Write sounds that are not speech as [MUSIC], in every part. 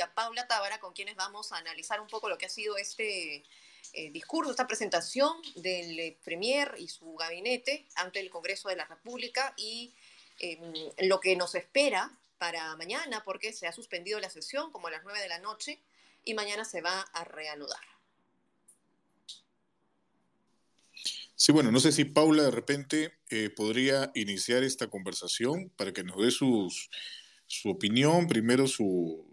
a Paula Tábara, con quienes vamos a analizar un poco lo que ha sido este eh, discurso, esta presentación del eh, Premier y su gabinete ante el Congreso de la República y em, lo que nos espera para mañana, porque se ha suspendido la sesión como a las 9 de la noche y mañana se va a reanudar. Sí, bueno, no sé si Paula de repente eh, podría iniciar esta conversación para que nos dé su opinión, primero su,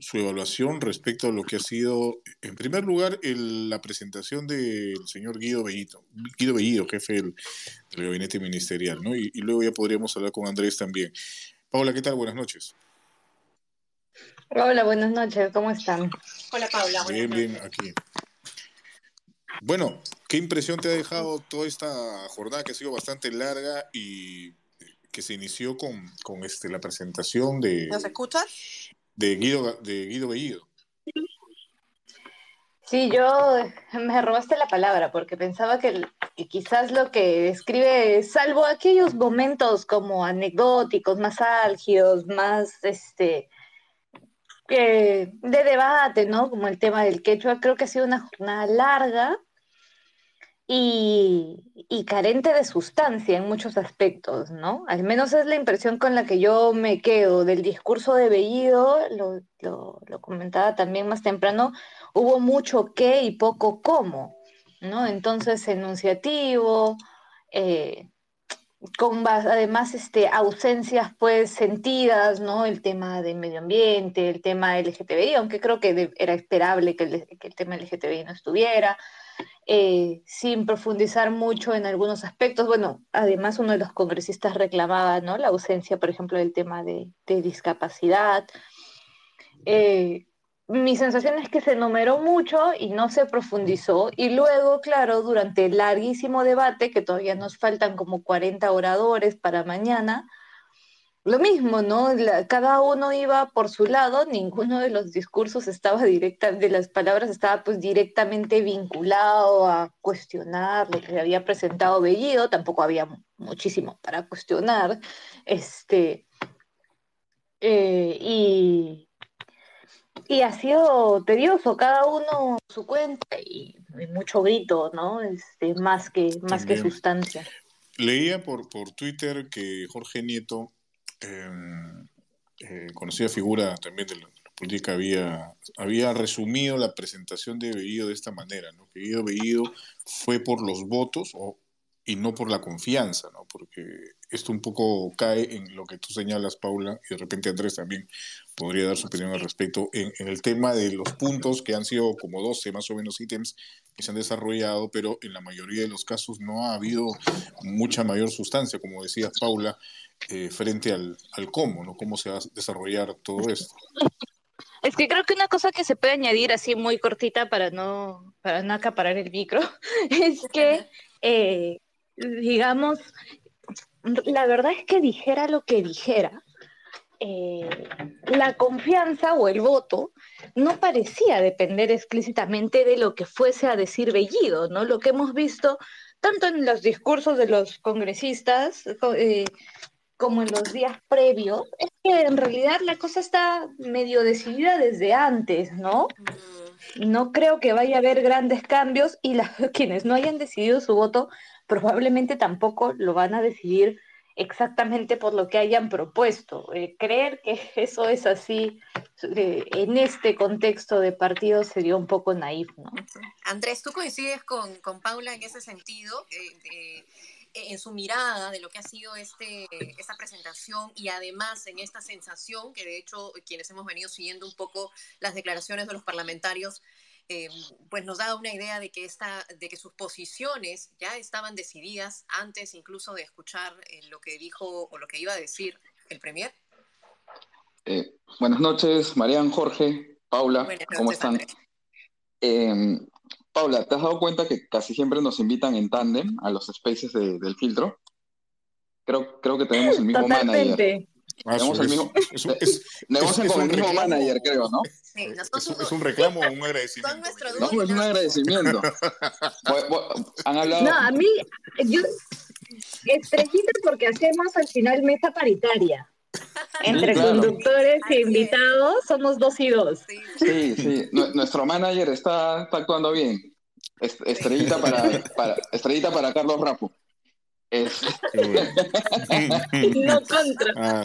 su evaluación respecto a lo que ha sido, en primer lugar, la presentación del señor Guido Bellido, Guido Bellido, jefe del, gabinete ministerial, ¿no? Y, y, luego ya podríamos hablar con Andrés también. Paula, ¿qué tal? Buenas noches. Hola, buenas noches, ¿cómo están? Hola, Paula. Bien, bien, aquí. Bueno, ¿qué impresión te ha dejado toda esta jornada que ha sido bastante larga y que se inició con, con este, la presentación de... ¿Nos escuchas? De Guido, de Guido Bellido. Sí, yo me robaste la palabra porque pensaba que, quizás lo que escribe, salvo aquellos momentos como anecdóticos, más álgidos, más este de debate, ¿no? Como el tema del quechua, creo que ha sido una jornada larga y, carente de sustancia en muchos aspectos, ¿no? Al menos es la impresión con la que yo me quedo del discurso de Bellido, lo, lo, comentaba también más temprano, hubo mucho qué y poco cómo, ¿no? Entonces, enunciativo, eh, además este, ausencias pues sentidas, ¿no? El tema del medio ambiente, el tema LGTBI, aunque creo que era esperable que el, que el tema LGTBI no estuviera, eh, sin profundizar mucho en algunos aspectos. Bueno, además uno de los congresistas reclamaba ¿no? la ausencia, por ejemplo, del tema de, discapacidad. Eh, mi sensación es que se enumeró mucho y no se profundizó. Y luego, claro, durante el larguísimo debate, que todavía nos faltan como 40 oradores para mañana, lo mismo, ¿no? cada uno iba por su lado, ninguno de los discursos estaba directa, de las palabras estaba pues directamente vinculado a cuestionar lo que había presentado Bellido, tampoco había muchísimo para cuestionar, este, eh, y, y ha sido tedioso, cada uno su cuenta y, mucho grito, ¿no? Este, más que, más que sustancia. Leía por, por Twitter que Jorge Nieto eh, conocida figura también de la política, había, había resumido la presentación de Bellido de esta manera, ¿no? que Guido Bellido fue por los votos o, y no por la confianza, ¿no? porque esto un poco cae en lo que tú señalas, Paula, y de repente Andrés también podría dar su opinión al respecto, en, el tema de los puntos que han sido como 12 más o menos ítems que se han desarrollado, pero en la mayoría de los casos no ha habido mucha mayor sustancia, como decía Paula, eh, frente al, al cómo, ¿no? Cómo se va a desarrollar todo esto. Es que creo que una cosa que se puede añadir así muy cortita para no, para no acaparar el micro, [LAUGHS] es que, eh, digamos, la verdad es que dijera lo que dijera, eh, la confianza o el voto no parecía depender explícitamente de lo que fuese a decir Bellido, ¿no? Lo que hemos visto tanto en los discursos de los congresistas, como en los días previos, es que en realidad la cosa está medio decidida desde antes, ¿no? No creo que vaya a haber grandes cambios y [LAUGHS] quienes no hayan decidido su voto probablemente tampoco lo van a decidir exactamente por lo que hayan propuesto. Eh, creer que [LAUGHS] eso es así eh, en este contexto de partido sería un poco naif, ¿no? Andrés, ¿tú coincides con, con Paula en ese sentido? Eh, en su mirada de lo que ha sido este, esta presentación y además en esta sensación que de hecho quienes hemos venido siguiendo un poco las declaraciones de los parlamentarios, eh, pues nos da una idea de que, esta, de que sus posiciones ya estaban decididas antes incluso de escuchar eh, lo que dijo o lo que iba a decir el Premier. Eh, buenas noches, Marian, Jorge, Paula, ¿cómo están? Paula, ¿te has dado cuenta que casi siempre nos invitan en tándem a los spaces del filtro? Creo, creo que tenemos el mismo manager. Ah, tenemos el mismo, [LAUGHS] negocian con el mismo manager, creo, ¿no? Sí, es, un reclamo o un [LAUGHS] agradecimiento. No, es un agradecimiento. [LAUGHS] Han hablado... No, a mí, yo, estrellita porque hacemos al final mesa paritaria. Entre conductores y invitados somos dos y dos. Sí, sí. Nuestro manager está, actuando bien. Estrellita para, para, estrellita para Carlos Rapo. Es... [LAUGHS] no contra. Ah,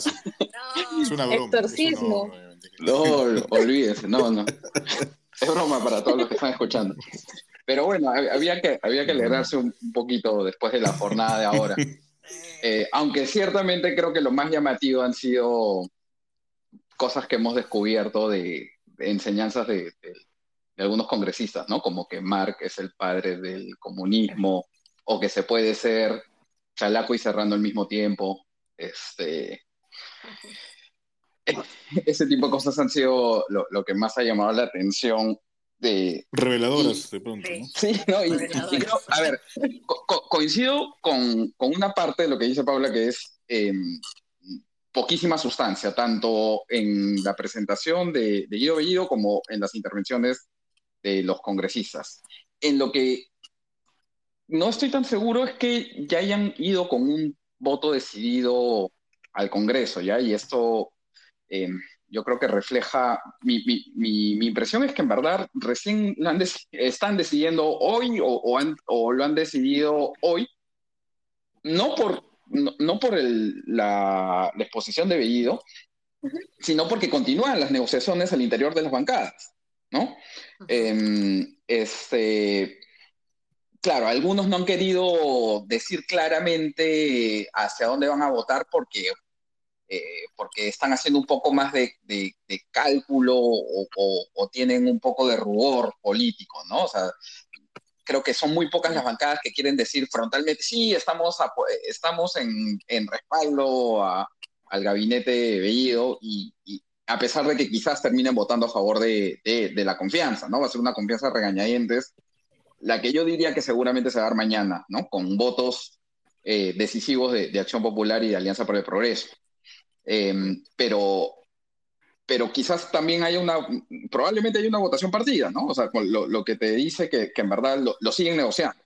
Es una broma. Exorcismo. No, olvídese, no, no. Es broma para todos los que están escuchando. Pero bueno, había que, había que alegrarse un poquito después de la jornada de ahora. Eh, aunque ciertamente creo que lo más llamativo han sido cosas que hemos descubierto de, enseñanzas de, algunos congresistas, ¿no? Como que Mark es el padre del comunismo, o que se puede ser chalaco y cerrando al mismo tiempo. Este, [LAUGHS] ese tipo de cosas han sido lo, que más ha llamado la atención de... Reveladoras, de pronto, Sí, no, y, a ver, coincido con, una parte de lo que dice Paula, que es em, poquísima sustancia, tanto en la presentación de, de Guido Bellido como en las intervenciones de los congresistas. En lo que no estoy tan seguro es que ya hayan ido con un voto decidido al Congreso, ¿ya? Y esto eh, yo creo que refleja, mi, impresión es que en verdad recién están decidiendo hoy o, lo han decidido hoy, no por, no, por la, exposición de Bellido, sino porque continúan las negociaciones al interior de las bancadas, ¿no? Em, este, claro, algunos no han querido decir claramente hacia dónde van a votar porque eh, porque están haciendo un poco más de, cálculo o, tienen un poco de rubor político, ¿no? O sea, creo que son muy pocas las bancadas que quieren decir frontalmente, sí, estamos, estamos en, respaldo al gabinete Bellido y, a pesar de que quizás terminen votando a favor de, la confianza, ¿no? Va a ser una confianza regañadientes, la que yo diría que seguramente se va a dar mañana, ¿no? Con votos eh, decisivos de, Acción Popular y de Alianza por el Progreso. Em, pero, pero quizás también haya una, probablemente haya una votación partida, ¿no? O sea, lo, lo que te dice que, que en verdad lo, siguen negociando.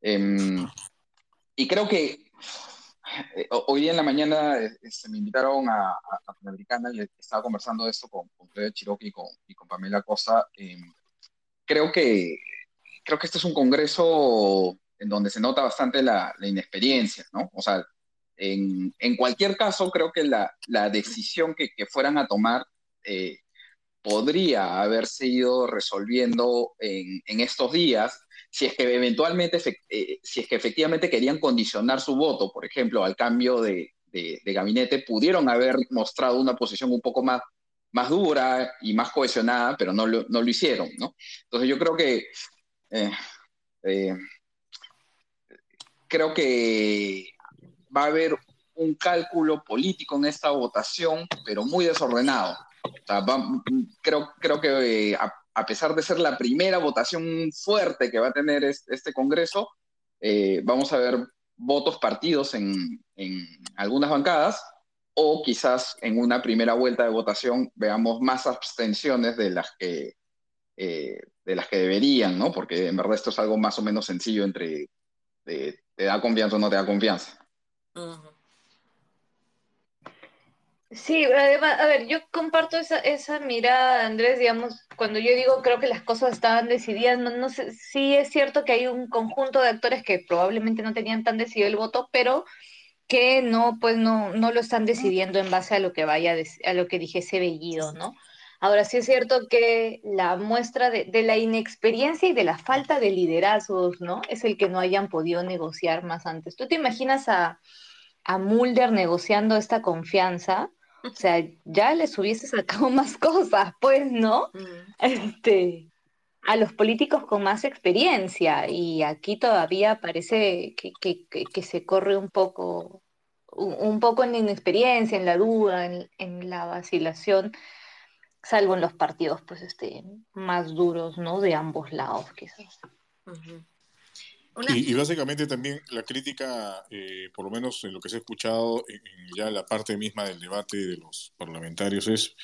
Em, y creo que eh, hoy día en la mañana eh, se me invitaron a, a, Panamericana y estaba conversando esto con, con Fred Chiroqui y con, y con Pamela Cosa. Em, creo que creo que este es un congreso en donde se nota bastante la, la inexperiencia, ¿no? O sea, en, cualquier caso, creo que la, decisión que, fueran a tomar eh, podría haberse ido resolviendo en, estos días si es que eventualmente, eh, si es que efectivamente querían condicionar su voto, por ejemplo, al cambio de, gabinete, pudieron haber mostrado una posición un poco más, más dura y más cohesionada, pero no lo, no lo hicieron, ¿no? Entonces yo creo que... Eh, creo que va a haber un cálculo político en esta votación, pero muy desordenado. creo, creo que eh, a, pesar de ser la primera votación fuerte que va a tener este, Congreso, eh, vamos a ver votos partidos en, algunas bancadas o quizás en una primera vuelta de votación veamos más abstenciones de las que, eh, de las que deberían, ¿no? Porque en verdad esto es algo más o menos sencillo entre te da confianza o no te da confianza. Sí, además, a ver, yo comparto esa, mirada, Andrés, digamos, cuando yo digo creo que las cosas estaban decididas, no, sé, sí es cierto que hay un conjunto de actores que probablemente no tenían tan decidido el voto, pero que no, pues no, no lo están decidiendo en base a lo que vaya, a lo que dijese Bellido, ¿no? Ahora sí es cierto que la muestra de, de, la inexperiencia y de la falta de liderazgos, ¿no? Es el que no hayan podido negociar más antes. ¿Tú te imaginas a, a Mulder negociando esta confianza, o sea, ya les hubiese sacado más cosas, pues, ¿no? Mm. Este, a los políticos con más experiencia. Y aquí todavía parece que, se corre un poco, un, poco en la inexperiencia, en la duda, en, la vacilación, salvo en los partidos, pues, este, más duros, ¿no? De ambos lados, quizás. Y, básicamente también la crítica, eh, por lo menos en lo que se ha escuchado, en, ya la parte misma del debate de los parlamentarios, es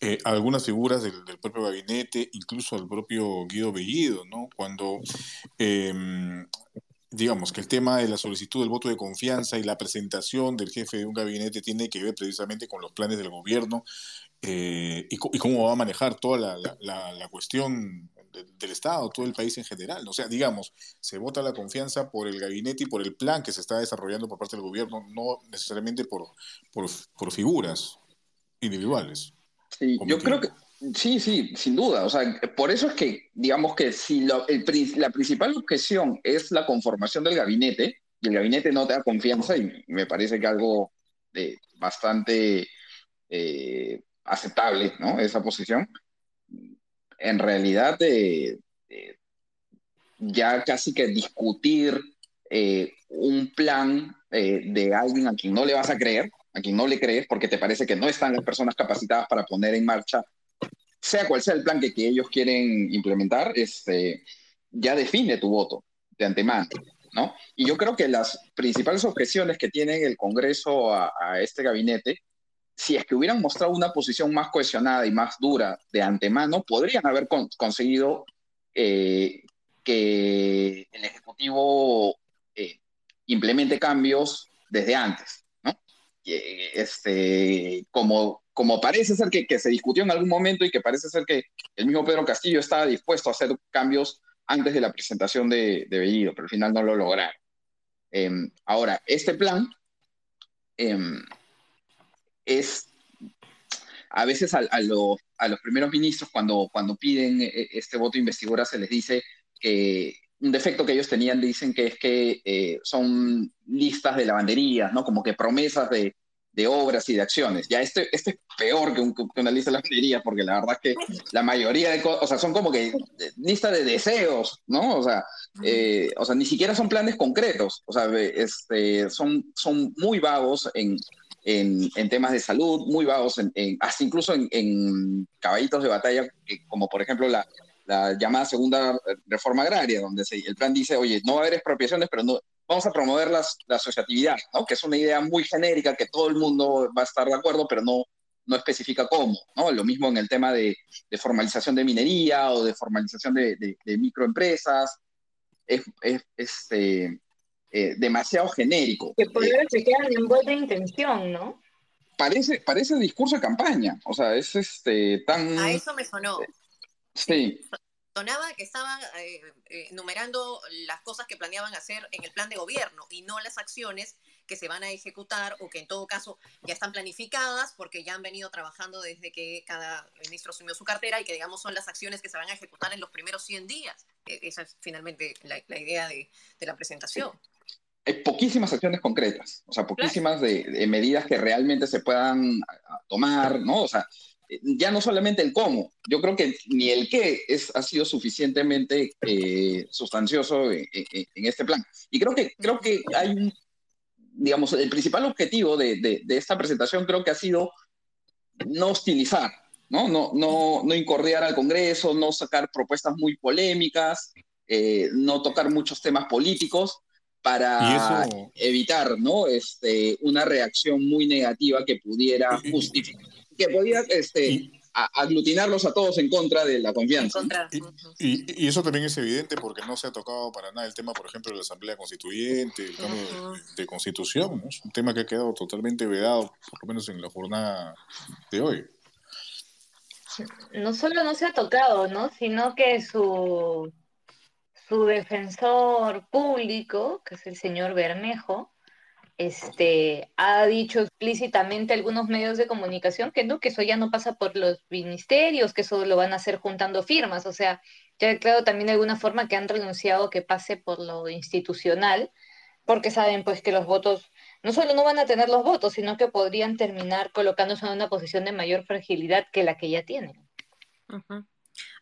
eh, algunas figuras del, propio gabinete, incluso al propio Guido Bellido, ¿no? Cuando em, digamos que el tema de la solicitud del voto de confianza y la presentación del jefe de un gabinete tiene que ver precisamente con los planes del gobierno eh, y, cómo va a manejar toda la, cuestión del Estado, todo el país en general. O sea, digamos, se vota la confianza por el gabinete y por el plan que se está desarrollando por parte del gobierno, no necesariamente por, por, figuras individuales. Sí, yo creo que Sí, sí, sin duda. O sea, por eso es que, digamos que si la principal objeción es la conformación del gabinete, y el gabinete no te da confianza, y me parece que algo de bastante eh, aceptable, ¿no? Esa posición, en realidad eh, eh, ya casi que discutir un plan de alguien a quien no le vas a creer, a quien no le crees porque te parece que no están las personas capacitadas para poner en marcha sea cual sea el plan que, ellos quieren implementar, este, ya define tu voto de antemano, ¿no? Y yo creo que las principales objeciones que tiene el Congreso a, este gabinete, si es que hubieran mostrado una posición más cohesionada y más dura de antemano, podrían haber conseguido eh, que el Ejecutivo eh, implemente cambios desde antes, ¿no? Este, como como parece ser que, se discutió en algún momento y que parece ser que el mismo Pedro Castillo estaba dispuesto a hacer cambios antes de la presentación de, de Bellido, pero al final no lo lograron. Em, ahora, este plan em, es a veces a, los primeros ministros cuando, cuando piden eh, este voto de investidura se les dice que un defecto que ellos tenían dicen que es que eh, son listas de lavanderías, ¿no? Como que promesas de, obras y de acciones. Ya este, este es peor que, un, una lista de lavandería, porque la verdad es que la mayoría de cosas, o sea, son como que lista de deseos, ¿no? O sea, eh, o sea, ni siquiera son planes concretos, o sea, este, son, son muy vagos en, en, en temas de salud, muy vagos, en, hasta incluso en, caballitos de batalla, como por ejemplo la, la llamada segunda reforma agraria, donde se, el plan dice, oye, no va a haber expropiaciones, pero no, vamos a promover la asociatividad, ¿no? que es una idea muy genérica que todo el mundo va a estar de acuerdo, pero no, no especifica cómo. ¿no? Lo mismo en el tema de, formalización de minería o de formalización de, microempresas. Es, este, eh, demasiado genérico. Que por eso se quedan en buena intención, ¿no? Parece, parece discurso de campaña, o sea, es este tan... A eso me sonó. Sí sonaba que estaban eh, eh, enumerando las cosas que planeaban hacer en el plan de gobierno y no las acciones que se van a ejecutar o que en todo caso ya están planificadas porque ya han venido trabajando desde que cada ministro asumió su cartera y que digamos son las acciones que se van a ejecutar en los primeros 100 días. E, esa es finalmente la, idea de, la presentación. Hay poquísimas acciones concretas, o sea, poquísimas de, de, medidas que realmente se puedan tomar, ¿no? O sea, ya no solamente el cómo, yo creo que ni el qué es, ha sido suficientemente eh, sustancioso en, este plan. Y creo que, creo que hay un, digamos, el principal objetivo de, esta presentación creo que ha sido no hostilizar, ¿no? No, no, no incordiar al Congreso, no sacar propuestas muy polémicas, eh, no tocar muchos temas políticos para evitar ¿no? este, una reacción muy negativa que pudiera [LAUGHS] justificar que podía este, aglutinarlos a todos en contra de la confianza. Y, y, eso también es evidente porque no se ha tocado para nada el tema, por ejemplo, de la Asamblea Constituyente, el tema de, Constitución, es un tema que ha quedado totalmente vedado, por lo menos en la jornada de hoy. No solo no se ha tocado, ¿no? sino que su, su defensor público, que es el señor Bermejo, este, ha dicho explícitamente algunos medios de comunicación que no, que eso ya no pasa por los ministerios, que eso lo van a hacer juntando firmas, o sea, ya claro también de alguna forma que han renunciado a que pase por lo institucional, porque saben pues que los votos no solo no van a tener los votos, sino que podrían terminar colocándose en una posición de mayor fragilidad que la que ya tienen.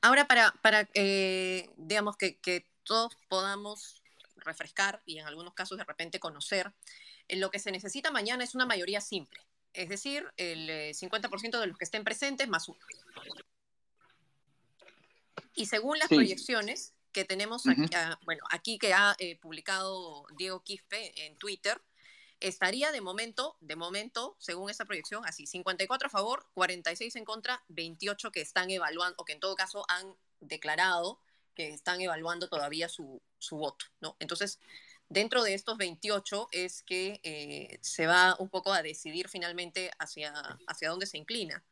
Ahora, para, para eh, digamos, que, que todos podamos refrescar y en algunos casos de repente conocer lo que se necesita mañana es una mayoría simple, es decir, el 50% eh, de los que estén presentes más uno. Y según las proyecciones que tenemos aquí, ah, bueno, aquí que ha eh, publicado Diego Quispe en Twitter, estaría de momento, de momento, según esa proyección, así, 54 a favor, 46 en contra, 28 que están evaluando, o que en todo caso han declarado que están evaluando todavía su, su voto, ¿no? Entonces, dentro de estos 28 es que eh, se va un poco a decidir finalmente hacia, hacia dónde se inclina.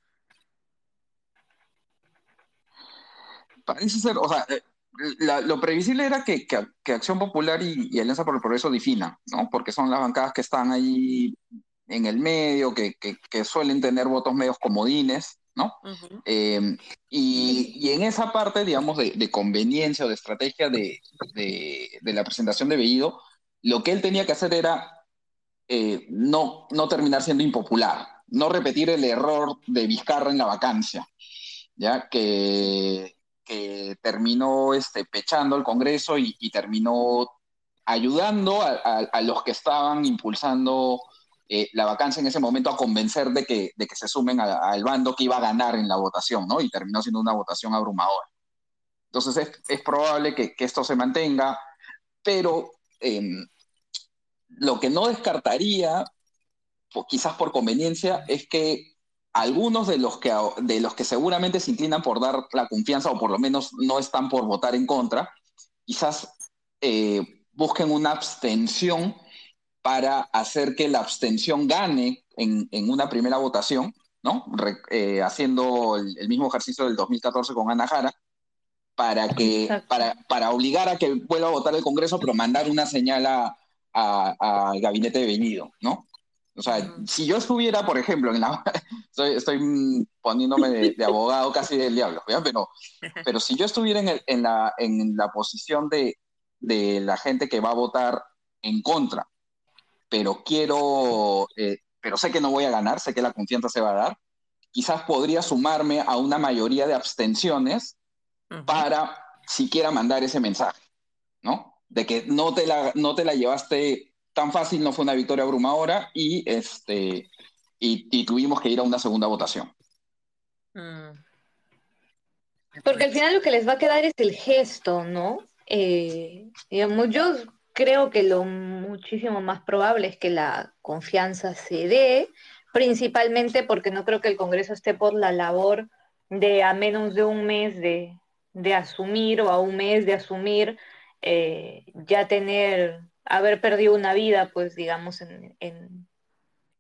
Parece ser, o sea, eh, lo previsible era que, Acción Popular y, Alianza por el Progreso definan, ¿no? Porque son las bancadas que están ahí en el medio, que, suelen tener votos medios comodines, ¿no? Eh, y, en esa parte, digamos, de, conveniencia o de estrategia de, la presentación de Bellido, lo que él tenía que hacer era eh, no, no terminar siendo impopular, no repetir el error de Vizcarra en la vacancia, ya que que terminó este, pechando al Congreso y, terminó ayudando a, los que estaban impulsando eh, la vacancia en ese momento a convencer de que, de que se sumen al bando que iba a ganar en la votación, ¿no? Y terminó siendo una votación abrumadora. Entonces es, probable que, esto se mantenga, pero em, lo que no descartaría, quizás por conveniencia, es que algunos de los, que, de los que seguramente se inclinan por dar la confianza o por lo menos no están por votar en contra, quizás eh, busquen una abstención para hacer que la abstención gane en, una primera votación, ¿no? Eh, haciendo el, mismo ejercicio del 2014 con Ana Jara, para, que, para, para, obligar a que vuelva a votar el Congreso, pero mandar una señal al gabinete de venido, ¿no? O sea, si yo estuviera, por ejemplo, en la... [LAUGHS] estoy, poniéndome de, abogado casi del diablo, Pero, pero si yo estuviera en, en, la, en la posición de, de, la gente que va a votar en contra, pero quiero, eh, pero sé que no voy a ganar, sé que la confianza se va a dar, quizás podría sumarme a una mayoría de abstenciones para siquiera mandar ese mensaje, ¿no? De que no te la, no te la llevaste tan fácil, no fue una victoria abrumadora y, este, y, tuvimos que ir a una segunda votación. Mm. Porque al final lo que les va a quedar es el gesto, ¿no? Eh, digamos, yo creo que lo muchísimo más probable es que la confianza se dé, principalmente porque no creo que el Congreso esté por la labor de a menos de un mes de, asumir o a un mes de asumir eh, ya tener haber perdido una vida, pues digamos, en, en,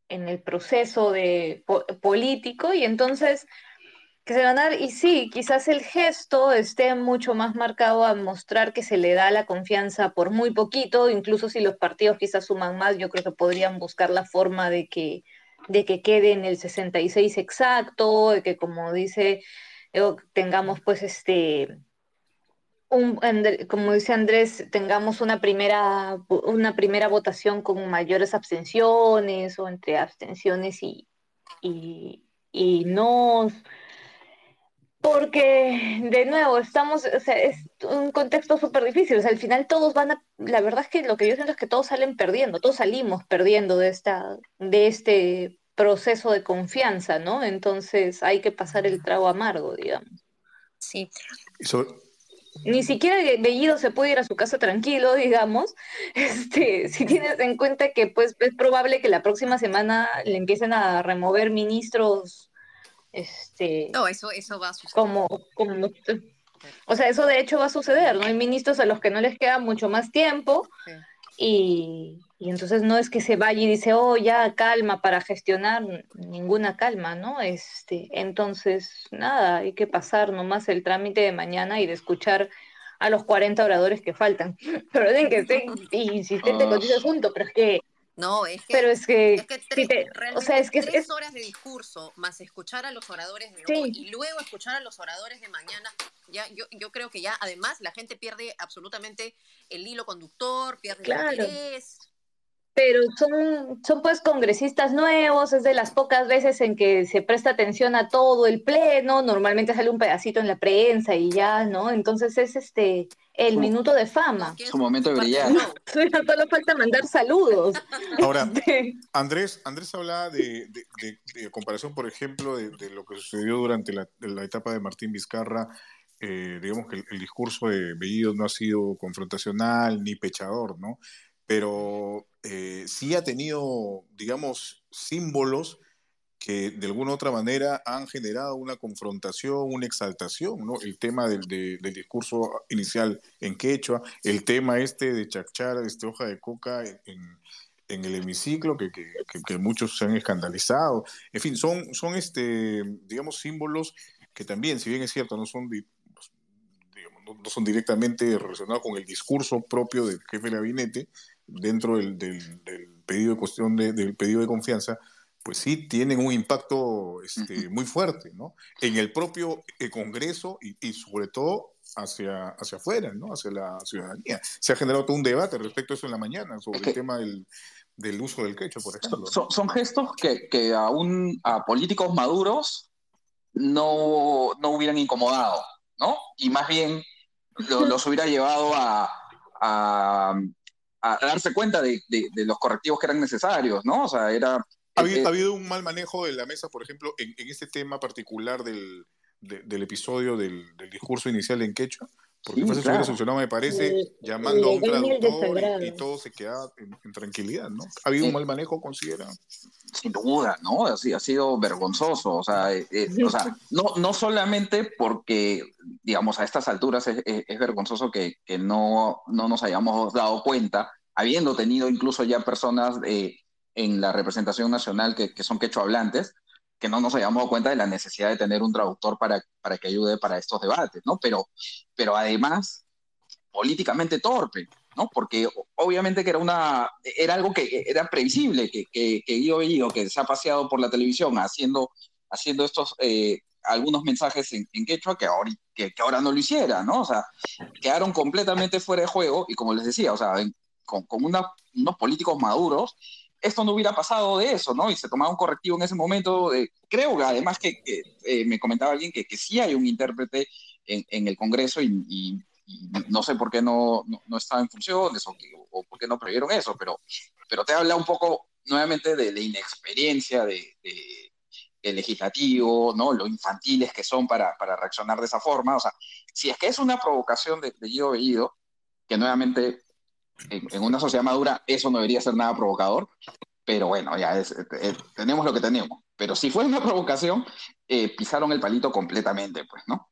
el proceso de político. Y entonces que se van a dar, y sí, quizás el gesto esté mucho más marcado a mostrar que se le da la confianza por muy poquito, incluso si los partidos quizás suman más, yo creo que podrían buscar la forma de que, de que quede en el 66 exacto, de que como dice, tengamos pues este como dice Andrés, tengamos una primera, una primera votación con mayores abstenciones o entre abstenciones y, y, no. Porque, de nuevo, estamos, o sea, es un contexto súper difícil. O sea, al final todos van a, la verdad es que lo que yo siento es que todos salen perdiendo, todos salimos perdiendo de esta, de este proceso de confianza, ¿no? Entonces hay que pasar el trago amargo, digamos. Sí. Ni siquiera Bellido se puede ir a su casa tranquilo, digamos, [LAUGHS] este, si tienes en cuenta que pues es probable que la próxima semana le empiecen a remover ministros, este... No, eso, eso va a suceder. Como, como, o sea, eso de hecho va a suceder, ¿no? Hay ministros a los que no les queda mucho más tiempo y, y entonces no es que se vaya y dice, oh, ya calma para gestionar, ninguna calma, ¿no? Este, entonces, nada, hay que pasar nomás el trámite de mañana y de escuchar a los 40 oradores que faltan. [LAUGHS] Pero tienen que ser [LAUGHS] insistente con ese asunto, pero es que no, es que, pero es que, tres, o sea, es que tres horas de discurso más escuchar a los oradores de hoy y luego escuchar a los oradores de mañana, ya yo, yo creo que ya además la gente pierde absolutamente el hilo conductor, pierde el interés pero son, son pues congresistas nuevos, es de las pocas veces en que se presta atención a todo el pleno, normalmente sale un pedacito en la prensa y ya, ¿no? Entonces es este el minuto de fama. Su momento de brillar. [LAUGHS] Solo falta mandar saludos. Ahora, [LAUGHS] Andrés, Andrés hablaba de, comparación, por ejemplo, de, lo que sucedió durante la, etapa de Martín Vizcarra. Eh, digamos que el, discurso de Bellido no ha sido confrontacional ni pechador, ¿no? Pero eh, sí ha tenido, digamos, símbolos que de alguna u otra manera han generado una confrontación, una exaltación, ¿no? El tema del, del discurso inicial en quechua, el tema este de chachar este hoja de coca en, en el hemiciclo, que, que, que, muchos se han escandalizado. En fin, son, son este, digamos, símbolos que también, si bien es cierto, no son, pues, no, son directamente relacionados con el discurso propio del jefe de gabinete dentro del, del, pedido de cuestión de, del pedido de confianza, pues sí tienen un impacto este, muy fuerte, ¿no? En el propio eh, Congreso y, y, sobre todo hacia, hacia afuera, ¿no? Hacia la ciudadanía. Se ha generado todo un debate respecto a eso en la mañana, sobre el tema del, del, uso del quecho, por ejemplo. Son, son gestos que, que aún a políticos maduros no, no hubieran incomodado, ¿no? Y más bien los hubiera llevado a, a, a darse cuenta de, de, de, los correctivos que eran necesarios, ¿no? O sea, era ha habido, un mal manejo de la mesa, por ejemplo, en, en este tema particular del, de, del episodio del, del, discurso inicial en quechua, porque sí, claro. se hubiera solucionado, me parece, sí, llamando a un traductor y, y, todo se queda en, en, tranquilidad, ¿no? ¿Ha habido sí. un mal manejo, considera? Sin duda, ¿no? Así, ha sido vergonzoso, o sea, eh, eh, o sea [LAUGHS] no, no solamente porque, digamos, a estas alturas es, es, es vergonzoso que, que no, no nos hayamos dado cuenta, habiendo tenido incluso ya personas... Eh, en la representación nacional que, que son quechua hablantes, que no nos hayamos dado cuenta de la necesidad de tener un traductor para, para que ayude para estos debates, ¿no? Pero, pero además, políticamente torpe, ¿no? Porque obviamente que era, una, era algo que era previsible, que, que, que Guido Bellido, que se ha paseado por la televisión haciendo, haciendo estos, eh, algunos mensajes en, en quechua, que ahora, que, que, ahora no lo hiciera, ¿no? O sea, quedaron completamente fuera de juego y como les decía, o sea, con, con una, unos políticos maduros, esto no hubiera pasado de eso, ¿no? Y se tomaba un correctivo en ese momento. Creo que además que, eh, me comentaba alguien que, sí hay un intérprete en, el Congreso y, no sé por qué no, no, no estaba en funciones o, por qué no previeron eso, pero, pero te habla un poco nuevamente de la inexperiencia de, de, del legislativo, ¿no? Lo infantiles que son para, para reaccionar de esa forma. O sea, si es que es una provocación de, de Guido Bellido, que nuevamente en, una sociedad madura eso no debería ser nada provocador, pero bueno, ya es, eh, tenemos lo que tenemos. Pero si fue una provocación, eh, pisaron el palito completamente, pues, ¿no?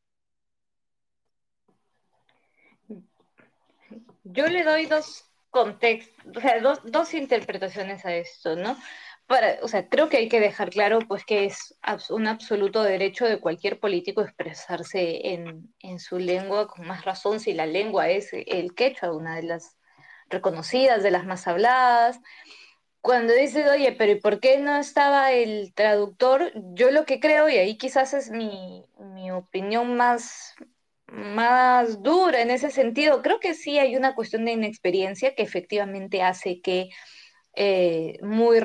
Yo le doy dos contextos, o sea, dos, dos interpretaciones a esto, ¿no? Para, o sea, creo que hay que dejar claro pues que es un absoluto derecho de cualquier político expresarse en, en, su lengua con más razón si la lengua es el quechua, una de las reconocidas, de las más habladas. Cuando dices, oye, pero ¿y por qué no estaba el traductor? Yo lo que creo, y ahí quizás es mi, mi opinión más, más dura en ese sentido, creo que sí hay una cuestión de inexperiencia que efectivamente hace que, eh, muy,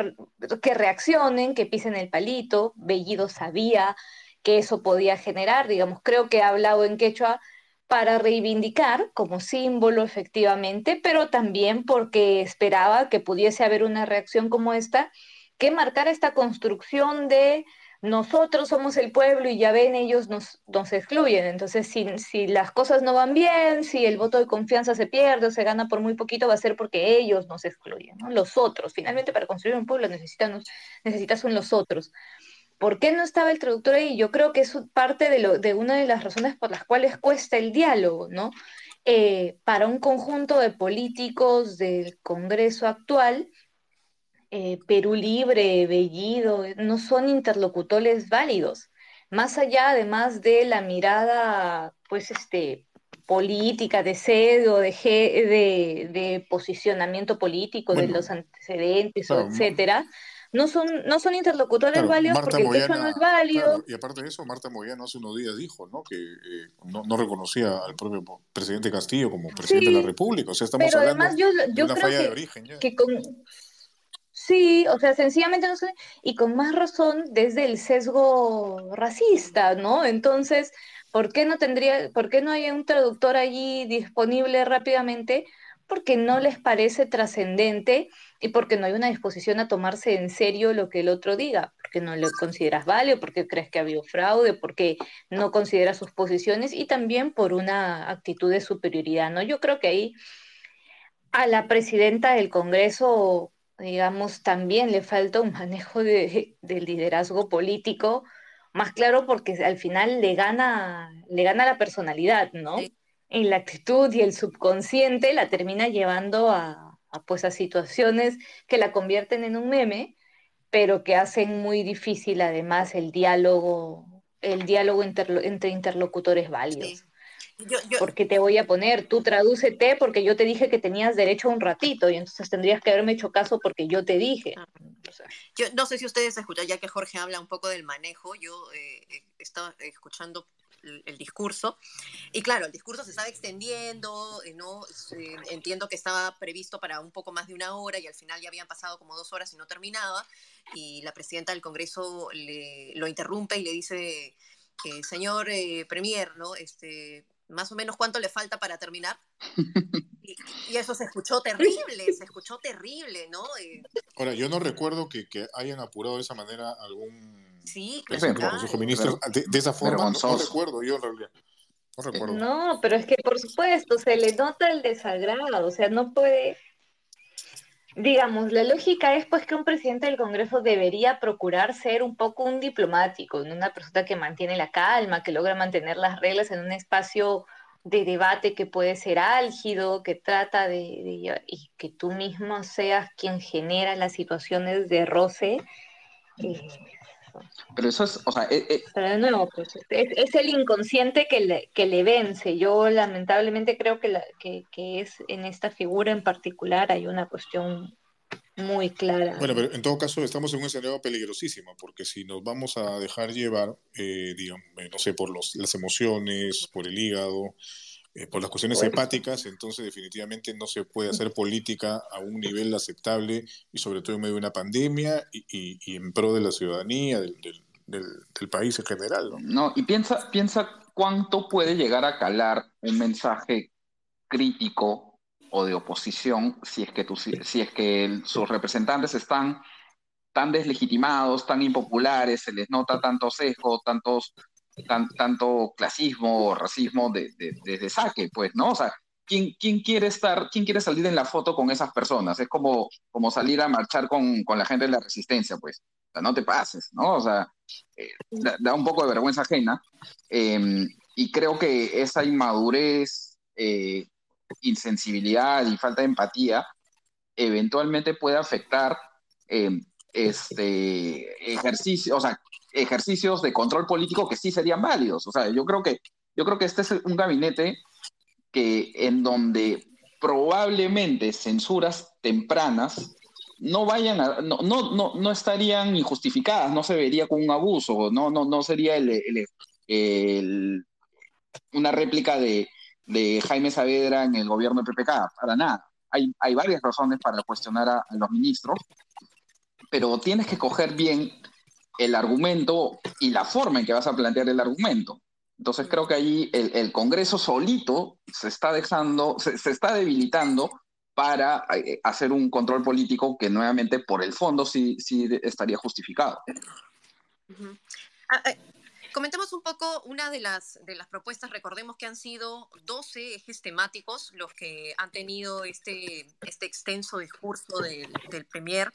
que reaccionen, que pisen el palito. Bellido sabía que eso podía generar, digamos, creo que ha hablado en quechua para reivindicar como símbolo efectivamente, pero también porque esperaba que pudiese haber una reacción como esta, que marcara esta construcción de nosotros somos el pueblo y ya ven, ellos nos, nos excluyen. Entonces, si, si, las cosas no van bien, si el voto de confianza se pierde o se gana por muy poquito, va a ser porque ellos nos excluyen. Los otros. Finalmente, para construir un pueblo necesitas, necesitas un los otros. ¿Por qué no estaba el traductor ahí? Yo creo que es parte de, lo, de una de las razones por las cuales cuesta el diálogo, ¿no? Eh, para un conjunto de políticos del Congreso actual, eh, Perú Libre, Bellido, no son interlocutores válidos. Más allá, además de la mirada, pues, este, política, de sed o de, de, de posicionamiento político, bueno, de los antecedentes, claro, etcétera no son, no son interlocutores claro, válidos Marta porque Moyana, el no es válido. Claro, y aparte de eso, Marta Moyano hace unos días dijo ¿no? que eh, no, no, reconocía al propio presidente Castillo como presidente sí, de la República. O sea, estamos pero hablando además yo, yo de una creo falla que, de origen. Ya. Que con, sí, o sea, sencillamente no sé, y con más razón desde el sesgo racista, ¿no? Entonces, ¿por qué no tendría, por qué no hay un traductor allí disponible rápidamente? Porque no les parece trascendente y porque no hay una disposición a tomarse en serio lo que el otro diga, porque no lo consideras válido, porque crees que ha habido fraude, porque no consideras sus posiciones y también por una actitud de superioridad, ¿no? Yo creo que ahí a la presidenta del Congreso digamos, también le falta un manejo de, del liderazgo político más claro porque al final le gana, le gana la personalidad, ¿no? En la actitud y el subconsciente la termina llevando a, pues a situaciones que la convierten en un meme, pero que hacen muy difícil además el diálogo, el diálogo entre interlocutores válidos. Porque te voy a poner, tú tradúcete porque yo te dije que tenías derecho a un ratito y entonces tendrías que haberme hecho caso porque yo te dije. Ah. yo no sé si ustedes escuchan, ya que Jorge habla un poco del manejo, yo eh, eh estaba escuchando el, discurso y claro, el discurso se estaba extendiendo, eh, ¿no? entiendo que estaba previsto para un poco más de una hora y al final ya habían pasado como dos horas y no terminaba y la presidenta del Congreso le, lo interrumpe y le dice, eh, señor Premier, ¿no? Este, más o menos cuánto le falta para terminar. [LAUGHS] Y, eso se escuchó terrible, se escuchó terrible, ¿no? Eh, Ahora, yo no recuerdo que, que hayan apurado de esa manera algún sí, ministro de, de, esa forma. No, recuerdo yo en realidad. No recuerdo. No, pero es que por supuesto se le nota el desagrado, o sea, no puede digamos, la lógica es pues que un presidente del Congreso debería procurar ser un poco un diplomático, una persona que mantiene la calma, que logra mantener las reglas en un espacio de debate que puede ser álgido, que trata de, y que tú mismo seas quien genera las situaciones de roce. Eh, pero eso es, o sea, eh, eh, Pero de nuevo, pues, es, el inconsciente que le, que le vence. Yo lamentablemente creo que, la, que, que, es en esta figura en particular hay una cuestión muy clara. Bueno, pero en todo caso estamos en un escenario peligrosísimo, porque si nos vamos a dejar llevar, eh, digamos, no sé, por los, las emociones, por el hígado, eh, por las cuestiones hepáticas, entonces definitivamente no se puede hacer política a un nivel aceptable y sobre todo en medio de una pandemia y, y, en pro de la ciudadanía, del, del, del, país en general. ¿no? no, y piensa, piensa cuánto puede llegar a calar un mensaje crítico o de oposición si es que, tú, si es que sus representantes están tan deslegitimados, tan impopulares, se les nota tanto sesgo, tantos tanto clasismo o racismo desde de, saque, pues, ¿no? O sea, ¿quién, ¿quién, quiere estar, quién quiere salir en la foto con esas personas? Es como, como salir a marchar con, con la gente de la resistencia, pues. O sea, no te pases, ¿no? O sea, eh, da, un poco de vergüenza ajena. Em, y creo que esa inmadurez, eh, insensibilidad y falta de empatía eventualmente puede afectar em, este ejercicio, o sea, ejercicios de control político que sí serían válidos. O sea, yo creo que, yo creo que este es un gabinete que en donde probablemente censuras tempranas no vayan a, no, no, no, no estarían injustificadas, no se vería como un abuso, no, no, no sería el, una réplica de, de, Jaime Saavedra en el gobierno de PPK, para nada. Hay, hay varias razones para cuestionar a los ministros, pero tienes que coger bien el argumento y la forma en que vas a plantear el argumento. Entonces creo que ahí el, Congreso solito se está dejando, se, está debilitando para eh, hacer un control político que nuevamente por el fondo sí, sí estaría justificado. Eh, comentemos un poco una de las, de las propuestas. Recordemos que han sido 12 ejes temáticos los que han tenido este, este extenso discurso del, del Premier.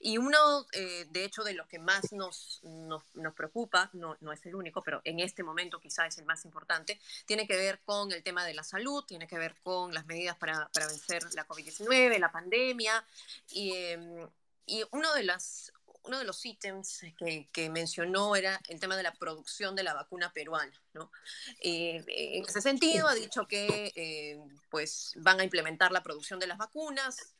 Y uno, eh, de hecho, de los que más nos, nos, preocupa, no, no, es el único, pero en este momento quizá es el más importante, tiene que ver con el tema de la salud, tiene que ver con las medidas para, para vencer la COVID-19, la pandemia. Y, em, y uno, de las, uno de los ítems que, mencionó era el tema de la producción de la vacuna peruana. ¿no? Eh, en ese sentido, ha dicho que eh, pues van a implementar la producción de las vacunas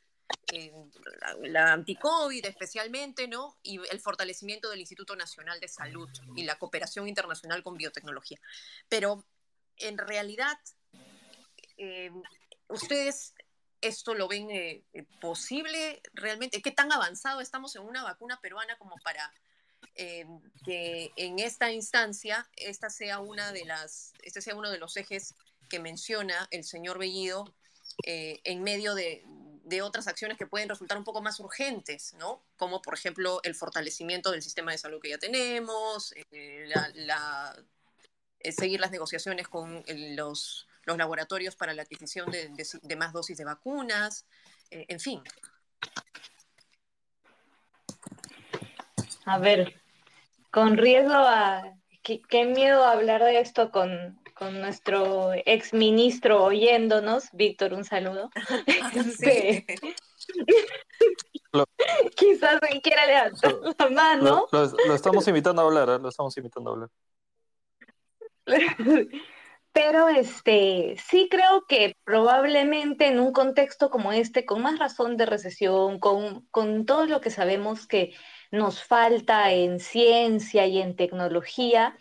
la, anti-COVID especialmente, ¿no? Y el fortalecimiento del Instituto Nacional de Salud y la cooperación internacional con biotecnología. Pero en realidad, eh, ustedes esto lo ven eh, eh, posible realmente? ¿Qué tan avanzado estamos en una vacuna peruana como para que en esta instancia esta sea una de las, este sea uno de los ejes que menciona el señor Bellido en medio de, otras acciones que pueden resultar un poco más urgentes, ¿no? Como por ejemplo el fortalecimiento del sistema de salud que ya tenemos, eh, la, eh, seguir las negociaciones con los, los, laboratorios para la adquisición de, de, más dosis de vacunas, eh, en fin. A ver, con riesgo a... Qué, qué miedo hablar de esto con, con nuestro ex ministro oyéndonos. Víctor, un saludo. [LAUGHS] Este, [LAUGHS] quizás quiera levantar la mano. Lo, estamos invitando a hablar, ¿eh? lo estamos invitando a hablar. [LAUGHS] Pero este, sí creo que probablemente en un contexto como este, con más razón de recesión, con, con todo lo que sabemos que nos falta en ciencia y en tecnología,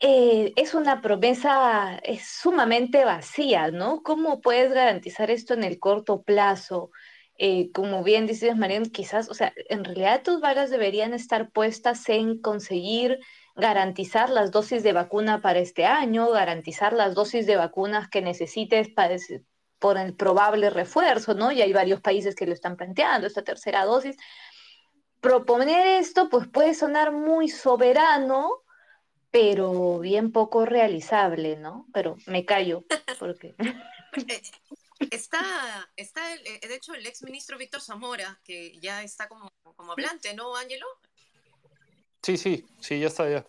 eh, es una promesa es sumamente vacía, ¿no? ¿Cómo puedes garantizar esto en el corto plazo? Eh, como bien dices, Marian, quizás, o sea, en realidad tus varas deberían estar puestas en conseguir garantizar las dosis de vacuna para este año, garantizar las dosis de vacunas que necesites para, por el probable refuerzo, ¿no? Y hay varios países que lo están planteando, esta tercera dosis. Proponer esto, pues puede sonar muy soberano, pero bien poco realizable, ¿no? Pero me callo, [LAUGHS] porque... Eh, está, está eh, de hecho, el ex ministro Víctor Zamora, que ya está como, como hablante, ¿no, Ángelo? Sí, sí, sí, ya está, ya.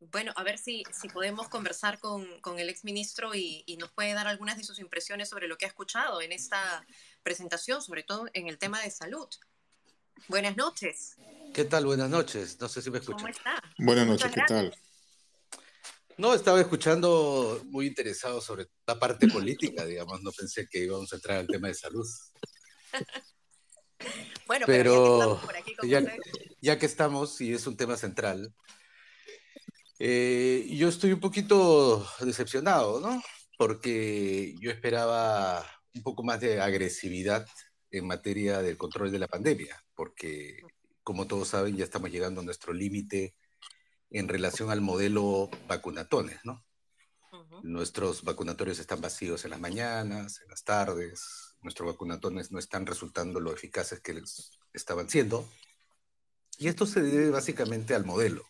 Bueno, a ver si, si podemos conversar con, con el ex ministro y, y, nos puede dar algunas de sus impresiones sobre lo que ha escuchado en esta presentación, sobre todo en el tema de salud. Buenas noches. ¿Qué tal? Buenas noches. No sé si me escuchan. ¿Cómo está? Buenas noches, ¿qué tal? No, estaba escuchando muy interesado sobre la parte política, digamos, no pensé que íbamos a entrar al tema de salud. [LAUGHS] bueno, pero, ya, que ya, que estamos, y es un tema central, eh, yo estoy un poquito decepcionado, ¿no? Porque yo esperaba un poco más de agresividad en materia del control de la pandemia, porque como todos saben ya estamos llegando a nuestro límite en relación al modelo vacunatones, ¿no? Nuestros vacunatorios están vacíos en las mañanas, en las tardes, nuestros vacunatones no están resultando lo eficaces que les estaban siendo. Y esto se debe básicamente al modelo,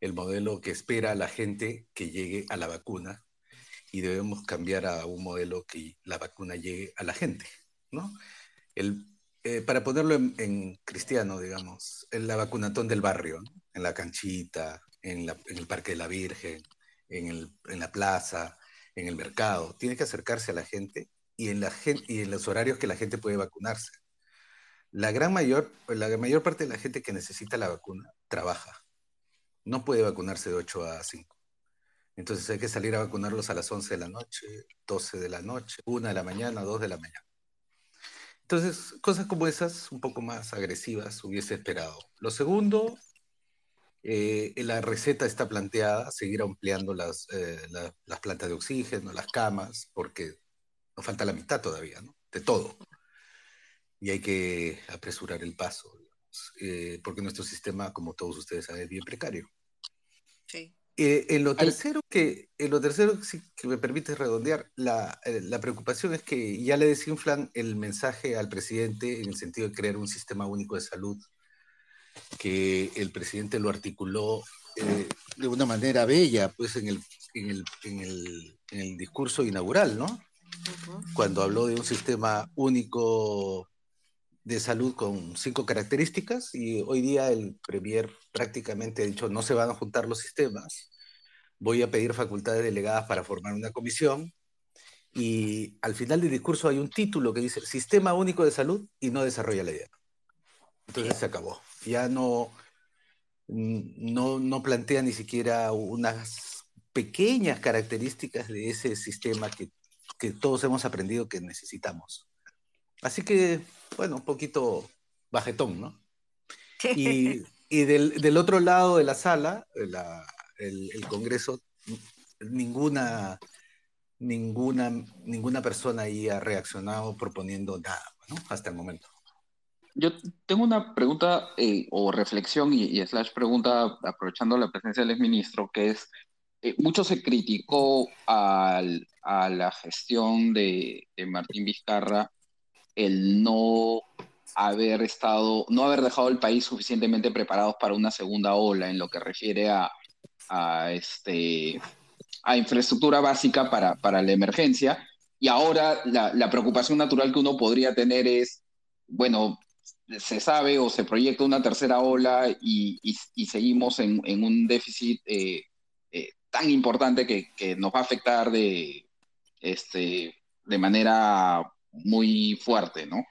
el modelo que espera a la gente que llegue a la vacuna y debemos cambiar a un modelo que la vacuna llegue a la gente, ¿no? El, eh, para ponerlo en, cristiano, digamos, en la vacunatón del barrio, en la canchita, en, el Parque de la Virgen, en, la plaza, en el mercado. Tiene que acercarse a la gente y en, la y en los horarios que la gente puede vacunarse. La gran mayor, la mayor parte de la gente que necesita la vacuna trabaja. No puede vacunarse de 8 a 5. Entonces hay que salir a vacunarlos a las 11 de la noche, 12 de la noche, 1 de la mañana, 2 de la mañana. Entonces, cosas como esas, un poco más agresivas, hubiese esperado. Lo segundo, eh, la receta está planteada, seguir ampliando las, eh, las plantas de oxígeno, las camas, porque nos falta la mitad todavía, ¿no? De todo. Y hay que apresurar el paso, digamos, eh, porque nuestro sistema, como todos ustedes saben, es bien precario. Sí. Eh, en lo tercero, que, en lo tercero si, que me permite redondear, la, eh, la, preocupación es que ya le desinflan el mensaje al presidente en el sentido de crear un sistema único de salud, que el presidente lo articuló eh, de una manera bella, pues en el, en el, en el, en el discurso inaugural, ¿no? Cuando habló de un sistema único de salud con cinco características y hoy día el Premier prácticamente ha dicho no se van a juntar los sistemas, voy a pedir facultades delegadas para formar una comisión y al final del discurso hay un título que dice Sistema Único de Salud y no desarrolla la idea. Entonces se acabó. Ya no, no, no plantea ni siquiera unas pequeñas características de ese sistema que, que todos hemos aprendido que necesitamos. Así que, bueno, un poquito bajetón, ¿no? Y, y del, del, otro lado de la sala, la, el, el, Congreso, ninguna, ninguna, ninguna persona ahí ha reaccionado proponiendo nada, ¿no? Hasta el momento. Yo tengo una pregunta eh, o reflexión y, y, slash pregunta, aprovechando la presencia del exministro, que es, eh, mucho se criticó al, a la gestión de, de Martín Vizcarra el no haber estado, no haber dejado el país suficientemente preparados para una segunda ola en lo que refiere a, a este, a infraestructura básica para, para la emergencia. Y ahora la, preocupación natural que uno podría tener es, bueno, se sabe o se proyecta una tercera ola y, seguimos en, un déficit eh, eh, tan importante que, nos va a afectar de, este, de manera muy fuerte, ¿no?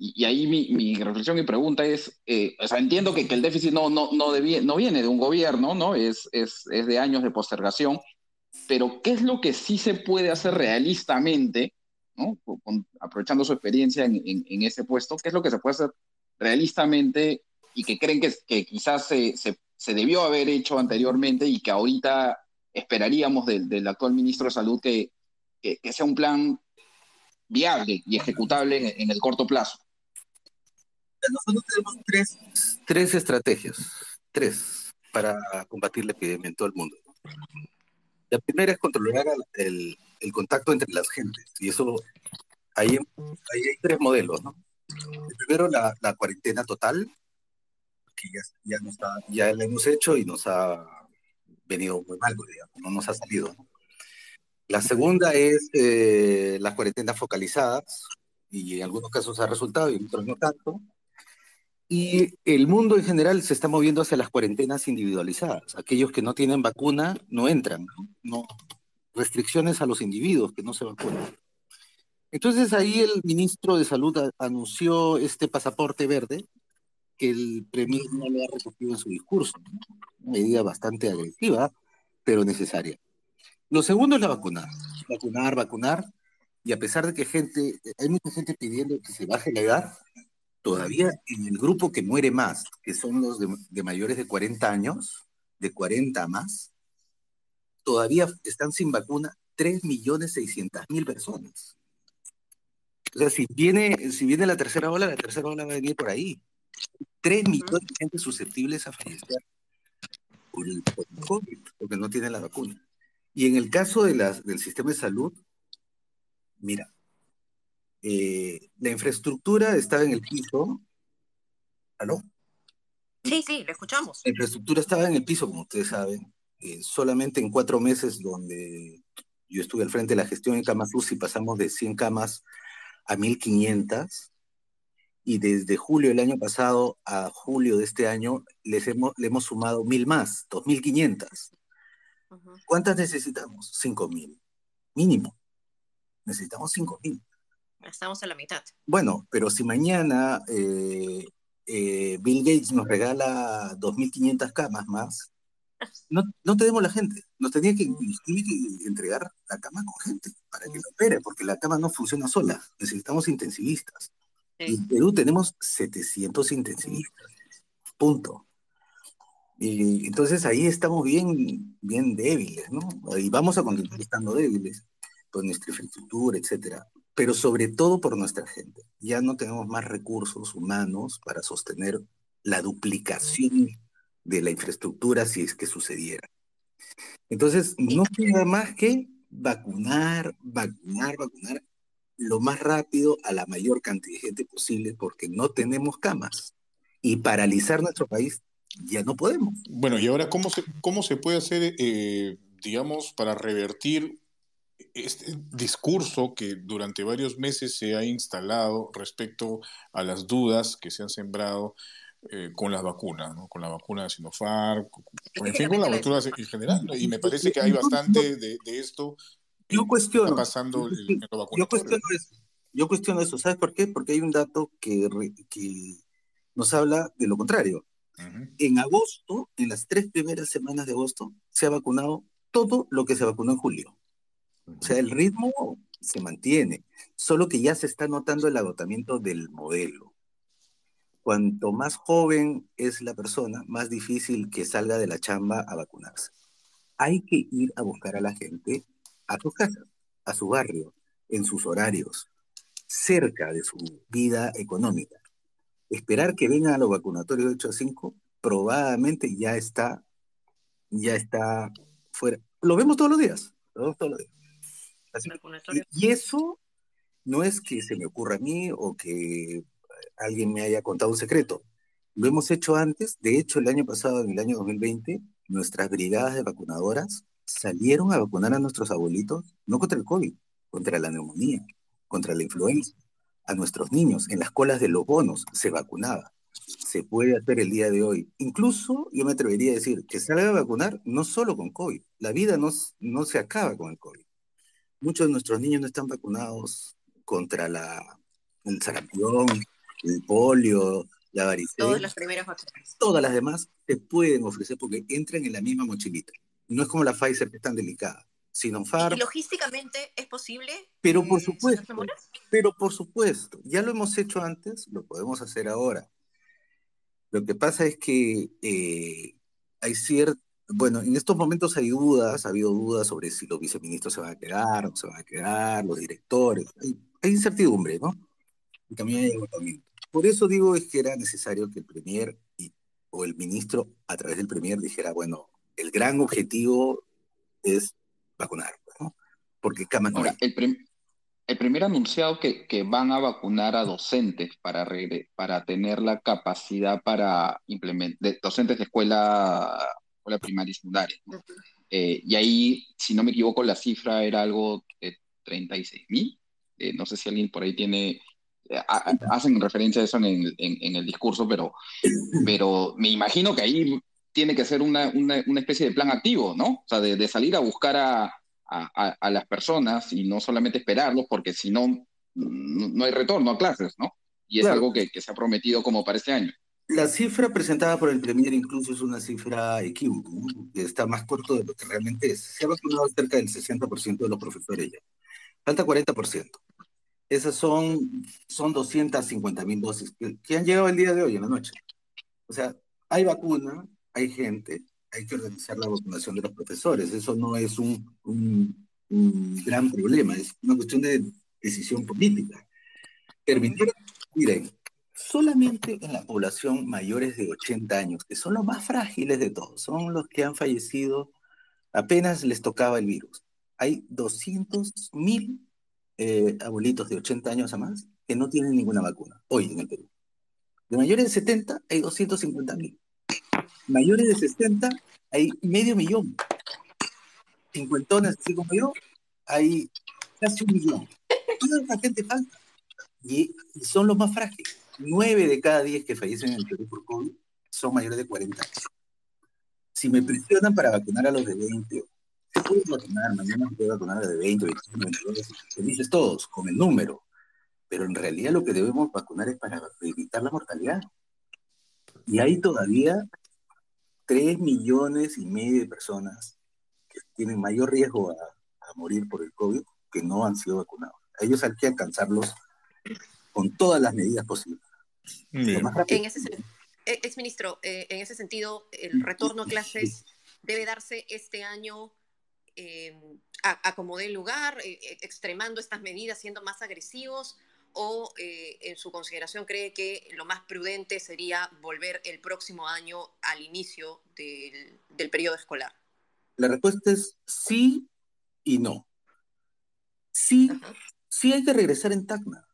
Y, ahí mi, reflexión y pregunta es, eh, o sea, entiendo que, el déficit no, no, no, no, viene de un gobierno, ¿no? Es, es, es, de años de postergación, pero ¿qué es lo que sí se puede hacer realistamente, ¿no? aprovechando su experiencia en, en, ese puesto, ¿qué es lo que se puede hacer realistamente y que creen que, que quizás se, se, se, debió haber hecho anteriormente y que ahorita esperaríamos del, del actual ministro de Salud que, que, sea un plan viable y ejecutable en, el corto plazo? Nosotros tenemos tres, tres estrategias, tres, para combatir la epidemia en todo el mundo. La primera es controlar el, el contacto entre las gentes, y eso, ahí, ahí hay tres modelos, ¿no? Primero, la, la cuarentena total, que ya, ya, nos ya la hemos hecho y nos ha venido muy mal, digamos, no nos ha salido. La segunda es eh, las cuarentenas focalizadas, y en algunos casos ha resultado y en otros no tanto. Y el mundo en general se está moviendo hacia las cuarentenas individualizadas. Aquellos que no tienen vacuna no entran, no restricciones a los individuos que no se vacunan. Entonces ahí el ministro de Salud anunció este pasaporte verde que el premier no lo ha recogido en su discurso. Medida bastante agresiva, pero necesaria. Lo segundo es la vacuna. Vacunar, vacunar. Y a pesar de que gente, hay mucha gente pidiendo que se baje la edad, todavía en el grupo que muere más, que son los de, mayores de 40 años, de 40 más, todavía están sin vacuna 3.600.000 personas. O sea, si viene, si viene la tercera ola, la tercera ola va a venir por ahí. Tres millones de gente susceptibles a fallecer por el, COVID, porque no tienen la vacuna. Y en el caso de las, del sistema de salud, mira, eh, la infraestructura estaba en el piso. ¿Aló? Sí, sí, lo escuchamos. La infraestructura estaba en el piso, como ustedes saben. Eh, solamente en cuatro meses donde yo estuve al frente de la gestión en camas UCI pasamos de 100 camas a 1500 y desde julio del año pasado a julio de este año les hemos, le hemos sumado mil más, 2500. ¿Cuántas necesitamos? 5000. Mínimo. Necesitamos 5000. Estamos a la mitad. Bueno, pero si mañana eh, eh, Bill Gates nos regala 2.500 camas más, no, no tenemos la gente. Nos tenía que, entregar la cama con gente para que lo opere, porque la cama no funciona sola. Necesitamos intensivistas. En Perú tenemos 700 intensivistas. Punto. Y entonces ahí estamos bien, bien débiles, ¿no? Y vamos a continuar estando débiles por nuestra infraestructura, etcétera. Pero sobre todo por nuestra gente. Ya no tenemos más recursos humanos para sostener la duplicación de la infraestructura si es que sucediera. Entonces, no queda más que vacunar, vacunar, vacunar lo más rápido a la mayor cantidad de gente posible porque no tenemos camas. Y paralizar nuestro país ya no podemos. Bueno, y ahora, ¿cómo se, cómo se puede hacer, eh, digamos, para revertir este discurso que durante varios meses se ha instalado respecto a las dudas que se han sembrado eh, con las vacunas, ¿no? con la vacuna de Sinopharm, en fin, con las vacunas en general. Y me parece que hay bastante de, esto yo cuestiono, pasando yo, cuestiono eso. Yo cuestiono eso. ¿Sabes por qué? Porque hay un dato que, que nos habla de lo contrario. En agosto, en las tres primeras semanas de agosto, se ha vacunado todo lo que se vacunó en julio. O sea, el ritmo se mantiene, solo que ya se está notando el agotamiento del modelo cuanto más joven es la persona, más difícil que salga de la chamba a vacunarse. Hay que ir a buscar a la gente a sus casas, a su barrio, en sus horarios, cerca de su vida económica. Esperar que vengan a los vacunatorios de 8 a 5 probablemente ya está, ya está fuera. Lo vemos todos los días, lo vemos todos los días. y, y eso no es que se me ocurra a mí o que alguien me haya contado un secreto. Lo hemos hecho antes, de hecho el año pasado, en el año 2020, nuestras brigadas de vacunadoras salieron a vacunar a nuestros abuelitos, no contra el COVID, contra la neumonía, contra la influenza, a nuestros niños en las colas de los bonos, se vacunaba. Se puede hacer el día de hoy. Incluso yo me atrevería a decir que salga a vacunar no solo con COVID. La vida no, no se acaba con el COVID. Muchos de nuestros niños no están vacunados contra la, el sarampión, el polio, la varicela. Todas las primeras vacunas. Todas las demás se pueden ofrecer porque entran en la misma mochilita. No es como la Pfizer que es tan delicada. Sinopharm. ¿Y logísticamente es posible? Pero por supuesto, pero por supuesto, ya lo hemos hecho antes, lo podemos hacer ahora. Lo que pasa es que eh, hay cierto, bueno, en estos momentos hay dudas, ha habido dudas sobre si los viceministros se van a quedar, no se van a quedar, los directores, hay, incertidumbre, ¿no? Y también hay agotamiento. Por eso digo es que era necesario que el premier o el ministro a través del premier dijera, bueno, el gran objetivo es vacunar, ¿no? Porque cama Ahora, el, el, primer anunciado que, que, van a vacunar a docentes para, para tener la capacidad para implementar, docentes de escuela, escuela primaria y secundaria. Eh, y ahí, si no me equivoco, la cifra era algo de 36 mil. Eh, no sé si alguien por ahí tiene eh, hacen referencia a eso en el, en, el, discurso, pero, pero me imagino que ahí tiene que ser una, una, una especie de plan activo, ¿no? O sea, de, de salir a buscar a, a, a, las personas y no solamente esperarlos, porque si no, no hay retorno a clases, ¿no? Y es algo que, que, se ha prometido como para este año. La cifra presentada por el Premier incluso es una cifra equívoca, está más corto de lo que realmente es. Se ha vacunado cerca del 60% de los profesores ya. Falta 40%. Esas son, son 250 mil dosis que, que han llegado el día de hoy, en la noche. O sea, hay vacuna, hay gente, hay que organizar la vacunación de los profesores. Eso no es un, un, un gran problema, es una cuestión de decisión política. Permitir, miren, solamente en la población mayores de 80 años, que son los más frágiles de todos, son los que han fallecido apenas les tocaba el virus. Hay 200 mil eh, abuelitos de 80 años a más que no tienen ninguna vacuna hoy en el Perú. De mayores de 70 hay 250 mil mayores de 60 hay medio millón. Cincuentones, así como yo, hay casi un millón. Toda esa gente falta. Y, son los más frágiles. Nueve de cada diez que fallecen en el Perú por COVID son mayores de 40 años. Si me presionan para vacunar a los de 20, se puede vacunar, mañana se puede vacunar a los de 20, 21, 22, felices todos, con el número. Pero en realidad lo que debemos vacunar es para evitar la mortalidad. Y hay todavía 3 millones y medio de personas que tienen mayor riesgo a, a, morir por el COVID que no han sido vacunados. A ellos hay que alcanzarlos con todas las medidas posibles. En ese, eh, exministro, eh, en ese sentido, el retorno a clases debe darse este año eh, a, a, como dé lugar, eh, extremando estas medidas, siendo más agresivos, o eh, en su consideración cree que lo más prudente sería volver el próximo año al inicio del, del periodo escolar? La respuesta es sí y no. Sí, sí hay que regresar en Tacna.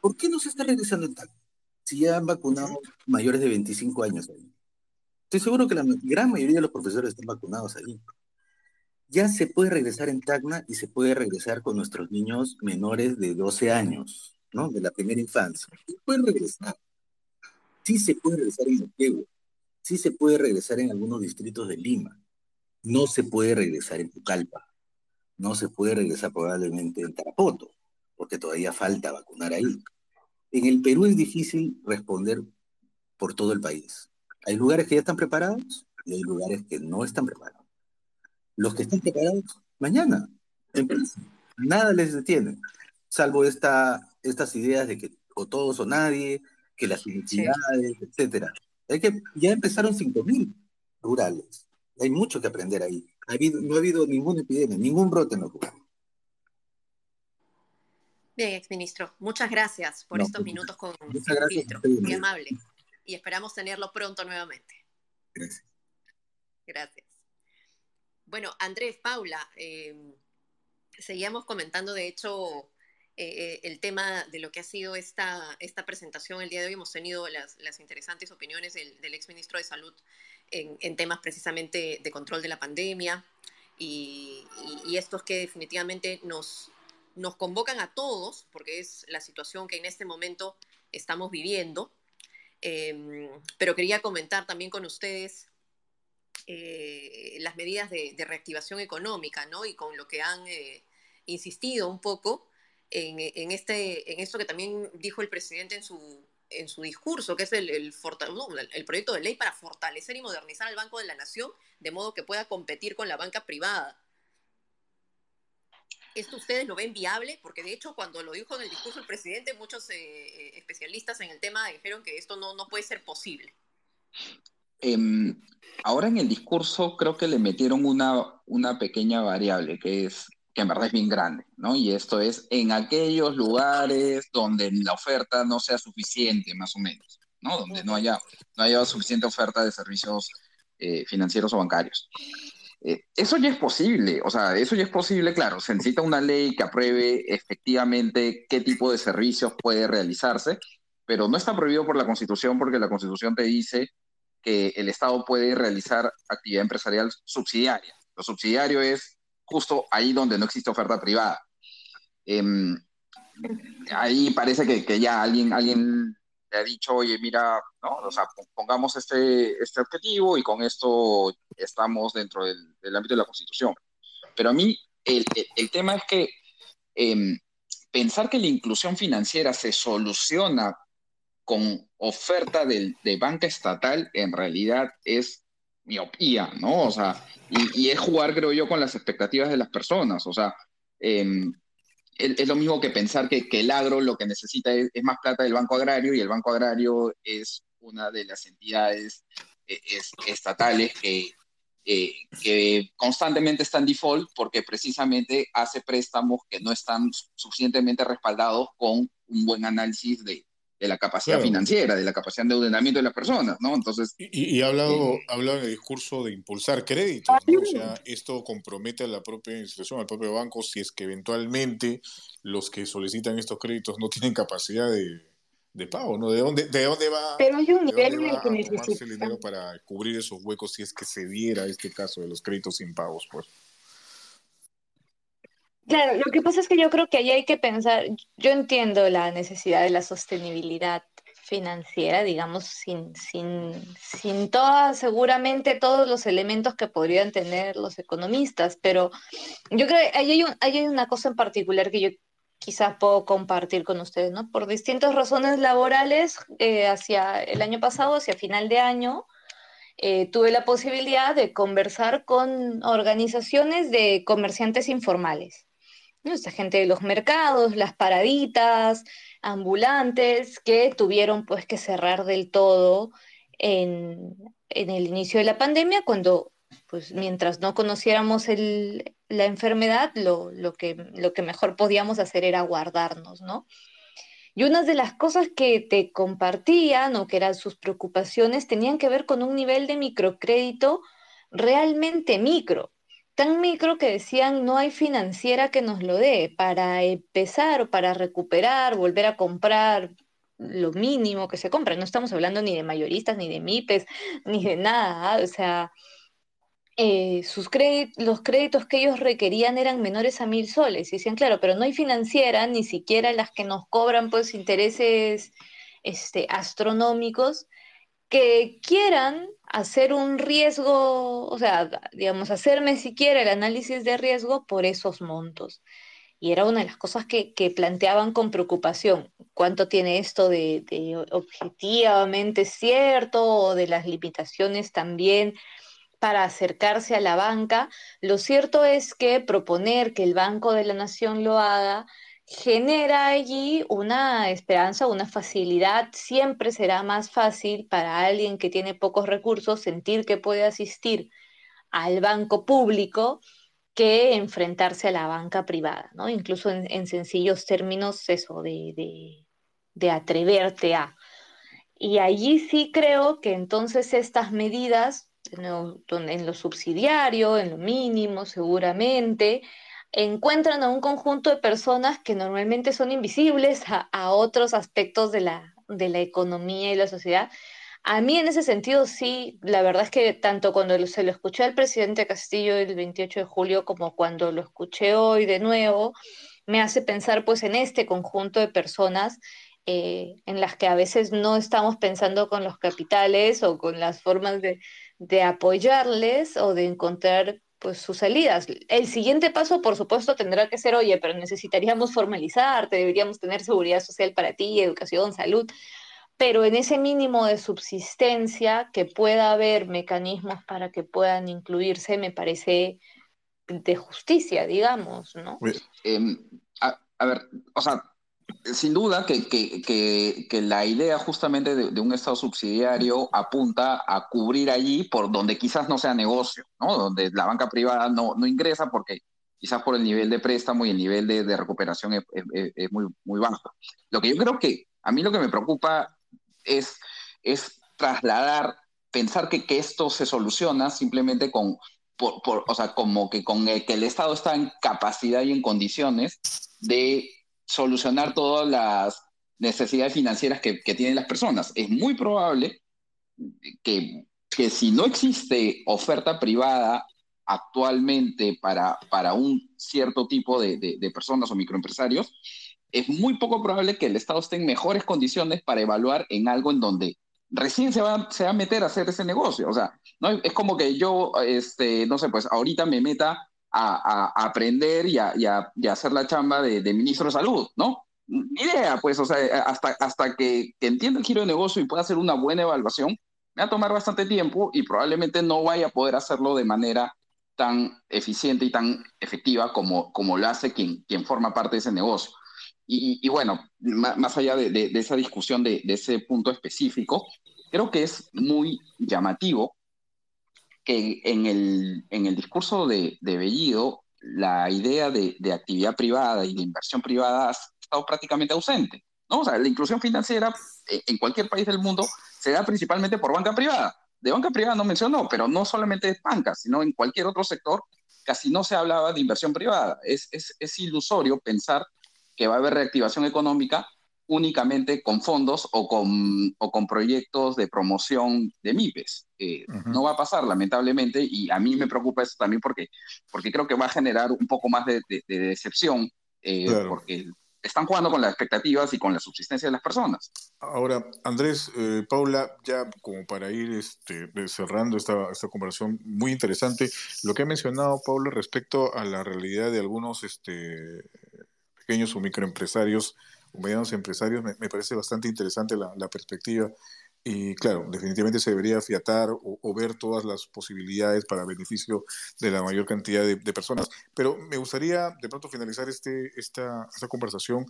¿Por qué no se está regresando en Tacna? Si ya han vacunado mayores de 25 años ahí. Estoy seguro que la gran mayoría de los profesores están vacunados ahí. Ya se puede regresar en Tacna y se puede regresar con nuestros niños menores de 12 años. ¿No? De la primera infancia. Sí puede regresar. Sí se puede regresar en Oquegua. Sí se puede regresar en algunos distritos de Lima. No se puede regresar en Pucallpa. No se puede regresar probablemente en Tarapoto, porque todavía falta vacunar ahí. En el Perú es difícil responder por todo el país. Hay lugares que ya están preparados y hay lugares que no están preparados. Los que están preparados, mañana, en Nada les detiene, salvo esta estas ideas de que o todos o nadie, que las universidades, sí. etcétera. Hay que, ya empezaron 5.000 rurales. Hay mucho que aprender ahí. Ha habido, no ha habido ninguna epidemia, ningún brote en los rurales. Bien, exministro, muchas gracias por no, estos pues, minutos con muchas gracias ministro. Muy amable. Y esperamos tenerlo pronto nuevamente. Gracias. Gracias. Bueno, Andrés, Paula, eh, seguíamos comentando, de hecho, eh, el tema de lo que ha sido esta, esta presentación el día de hoy. Hemos tenido las, las interesantes opiniones del, del exministro de Salud en, en, temas precisamente de control de la pandemia y, y, y estos que definitivamente nos, nos convocan a todos, porque es la situación que en este momento estamos viviendo, em, pero quería comentar también con ustedes eh, las medidas de, reactivación económica, ¿no? Y con lo que han eh, insistido un poco en, este, en esto que también dijo el presidente en su, en su discurso, que es el, el, el, proyecto de ley para fortalecer y modernizar al Banco de la Nación de modo que pueda competir con la banca privada. ¿Esto ustedes lo ven viable? Porque de hecho cuando lo dijo en el discurso el presidente, muchos eh, eh, especialistas en el tema dijeron que esto no, no puede ser posible. Em, ahora en el discurso creo que le metieron una, una pequeña variable, que es que en verdad es bien grande, ¿no? Y esto es en aquellos lugares donde la oferta no sea suficiente, más o menos, ¿no? Donde no haya, no haya suficiente oferta de servicios eh, financieros o bancarios. Eh, eso ya es posible, o sea, eso ya es posible, claro, se necesita una ley que apruebe efectivamente qué tipo de servicios puede realizarse, pero no está prohibido por la Constitución porque la Constitución te dice que el Estado puede realizar actividad empresarial subsidiaria. Lo subsidiario es justo ahí donde no existe oferta privada. Em, ahí parece que, que, ya alguien, alguien le ha dicho, oye, mira, ¿no? O sea, pongamos este, este objetivo y con esto estamos dentro del, ámbito de la Constitución. Pero a mí el, el, tema es que eh, pensar que la inclusión financiera se soluciona con oferta de, de banca estatal en realidad es miopía, ¿no? O sea, y, es jugar, creo yo, con las expectativas de las personas. O sea, eh, es, lo mismo que pensar que, el agro lo que necesita es, más plata del Banco Agrario y el Banco Agrario es una de las entidades es, estatales que, eh, que constantemente están default porque precisamente hace préstamos que no están suficientemente respaldados con un buen análisis de, de la capacidad claro. financiera, de la capacidad de endeudamiento de las personas, ¿no? Entonces... Y, y ha hablado, eh, ha hablado en el discurso de impulsar créditos, ¿no? O sea, esto compromete a la propia institución, al propio banco, si es que eventualmente los que solicitan estos créditos no tienen capacidad de, de pago, ¿no? ¿De dónde, de dónde va, Pero hay un nivel en el que necesita... el dinero para cubrir esos huecos si es que se diera este caso de los créditos sin pagos, pues? Claro, lo que pasa es que yo creo que ahí hay que pensar, yo entiendo la necesidad de la sostenibilidad financiera, digamos, sin, sin, sin todas, seguramente todos los elementos que podrían tener los economistas, pero yo creo que ahí hay, hay una cosa en particular que yo quizás puedo compartir con ustedes, ¿no? Por distintas razones laborales, eh, hacia el año pasado, hacia final de año, eh, tuve la posibilidad de conversar con organizaciones de comerciantes informales. ¿No? Esta gente de los mercados, las paraditas, ambulantes, que tuvieron pues que cerrar del todo en, en el inicio de la pandemia, cuando pues mientras no conociéramos la enfermedad, lo, lo, que, lo que mejor podíamos hacer era guardarnos, ¿no? Y una de las cosas que te compartían o que eran sus preocupaciones tenían que ver con un nivel de microcrédito realmente micro tan micro que decían no hay financiera que nos lo dé para empezar o para recuperar, volver a comprar lo mínimo que se compra. No estamos hablando ni de mayoristas, ni de MIPES, [LAUGHS] ni de nada. O sea, eh, sus los créditos que ellos requerían eran menores a mil soles. Y decían, claro, pero no hay financiera, ni siquiera las que nos cobran pues intereses este, astronómicos que quieran hacer un riesgo, o sea, digamos, hacerme siquiera el análisis de riesgo por esos montos. Y era una de las cosas que, que planteaban con preocupación. ¿Cuánto tiene esto de, de, objetivamente cierto o de las limitaciones también para acercarse a la banca? Lo cierto es que proponer que el Banco de la Nación lo haga genera allí una esperanza, una facilidad. Siempre será más fácil para alguien que tiene pocos recursos sentir que puede asistir al banco público que enfrentarse a la banca privada, ¿no? Incluso en, en sencillos términos, eso, de, de atreverte a. Y allí sí creo que entonces estas medidas, en lo subsidiario, en lo mínimo, seguramente, encuentran a un conjunto de personas que normalmente son invisibles a, otros aspectos de la, de la economía y la sociedad. A mí en ese sentido sí, la verdad es que tanto cuando se lo escuché al presidente Castillo el 28 de julio como cuando lo escuché hoy de nuevo, me hace pensar pues en este conjunto de personas eh, en las que a veces no estamos pensando con los capitales o con las formas de, de apoyarles o de encontrar pues sus salidas. El siguiente paso, por supuesto, tendrá que ser, oye, pero necesitaríamos formalizarte, deberíamos tener seguridad social para ti, educación, salud, pero en ese mínimo de subsistencia que pueda haber mecanismos para que puedan incluirse, me parece de justicia, digamos, ¿no? Em, a, ver, o sea, sin duda que, que, que, la idea justamente de, un Estado subsidiario apunta a cubrir allí por donde quizás no sea negocio, ¿no? Donde la banca privada no, no ingresa porque quizás por el nivel de préstamo y el nivel de, recuperación es, es, muy, muy bajo. Lo que yo creo que a mí lo que me preocupa es, es trasladar, pensar que, que esto se soluciona simplemente con, por, por, o sea, como que con el, que el Estado está en capacidad y en condiciones de solucionar todas las necesidades financieras que, tienen las personas. Es muy probable que, que, si no existe oferta privada actualmente para, para un cierto tipo de, de, personas o microempresarios, es muy poco probable que el Estado esté en mejores condiciones para evaluar en algo en donde recién se va, se va a meter a hacer ese negocio. O sea, ¿no? es como que yo, este, no sé, pues ahorita me meta a, aprender y a, hacer la chamba de, ministro de salud, ¿no? Ni idea, pues, o sea, hasta, hasta que, entienda el giro de negocio y pueda hacer una buena evaluación, va a tomar bastante tiempo y probablemente no vaya a poder hacerlo de manera tan eficiente y tan efectiva como, como lo hace quien, quien forma parte de ese negocio. Y, bueno, más, allá de, esa discusión de, de, ese punto específico, creo que es muy llamativo que en el, en el discurso de, de Bellido, la idea de, de, actividad privada y de inversión privada ha estado prácticamente ausente. ¿no? O sea, la inclusión financiera eh, en cualquier país del mundo se da principalmente por banca privada. De banca privada no mencionó, pero no solamente bancas, sino en cualquier otro sector casi no se hablaba de inversión privada. Es, es, es ilusorio pensar que va a haber reactivación económica únicamente con fondos o con, o con proyectos de promoción de MIPES. Eh, no va a pasar, lamentablemente, y a mí me preocupa eso también porque, porque creo que va a generar un poco más de, decepción, eh, porque están jugando con las expectativas y con la subsistencia de las personas. Ahora, Andrés, eh, Paula, ya como para ir este, cerrando esta, esta conversación muy interesante, lo que ha mencionado Paula respecto a la realidad de algunos este, pequeños o microempresarios medianos empresarios, me, parece bastante interesante la, perspectiva. Y claro, definitivamente se debería afiatar o, ver todas las posibilidades para beneficio de la mayor cantidad de, personas. Pero me gustaría de pronto finalizar este, esta, esta conversación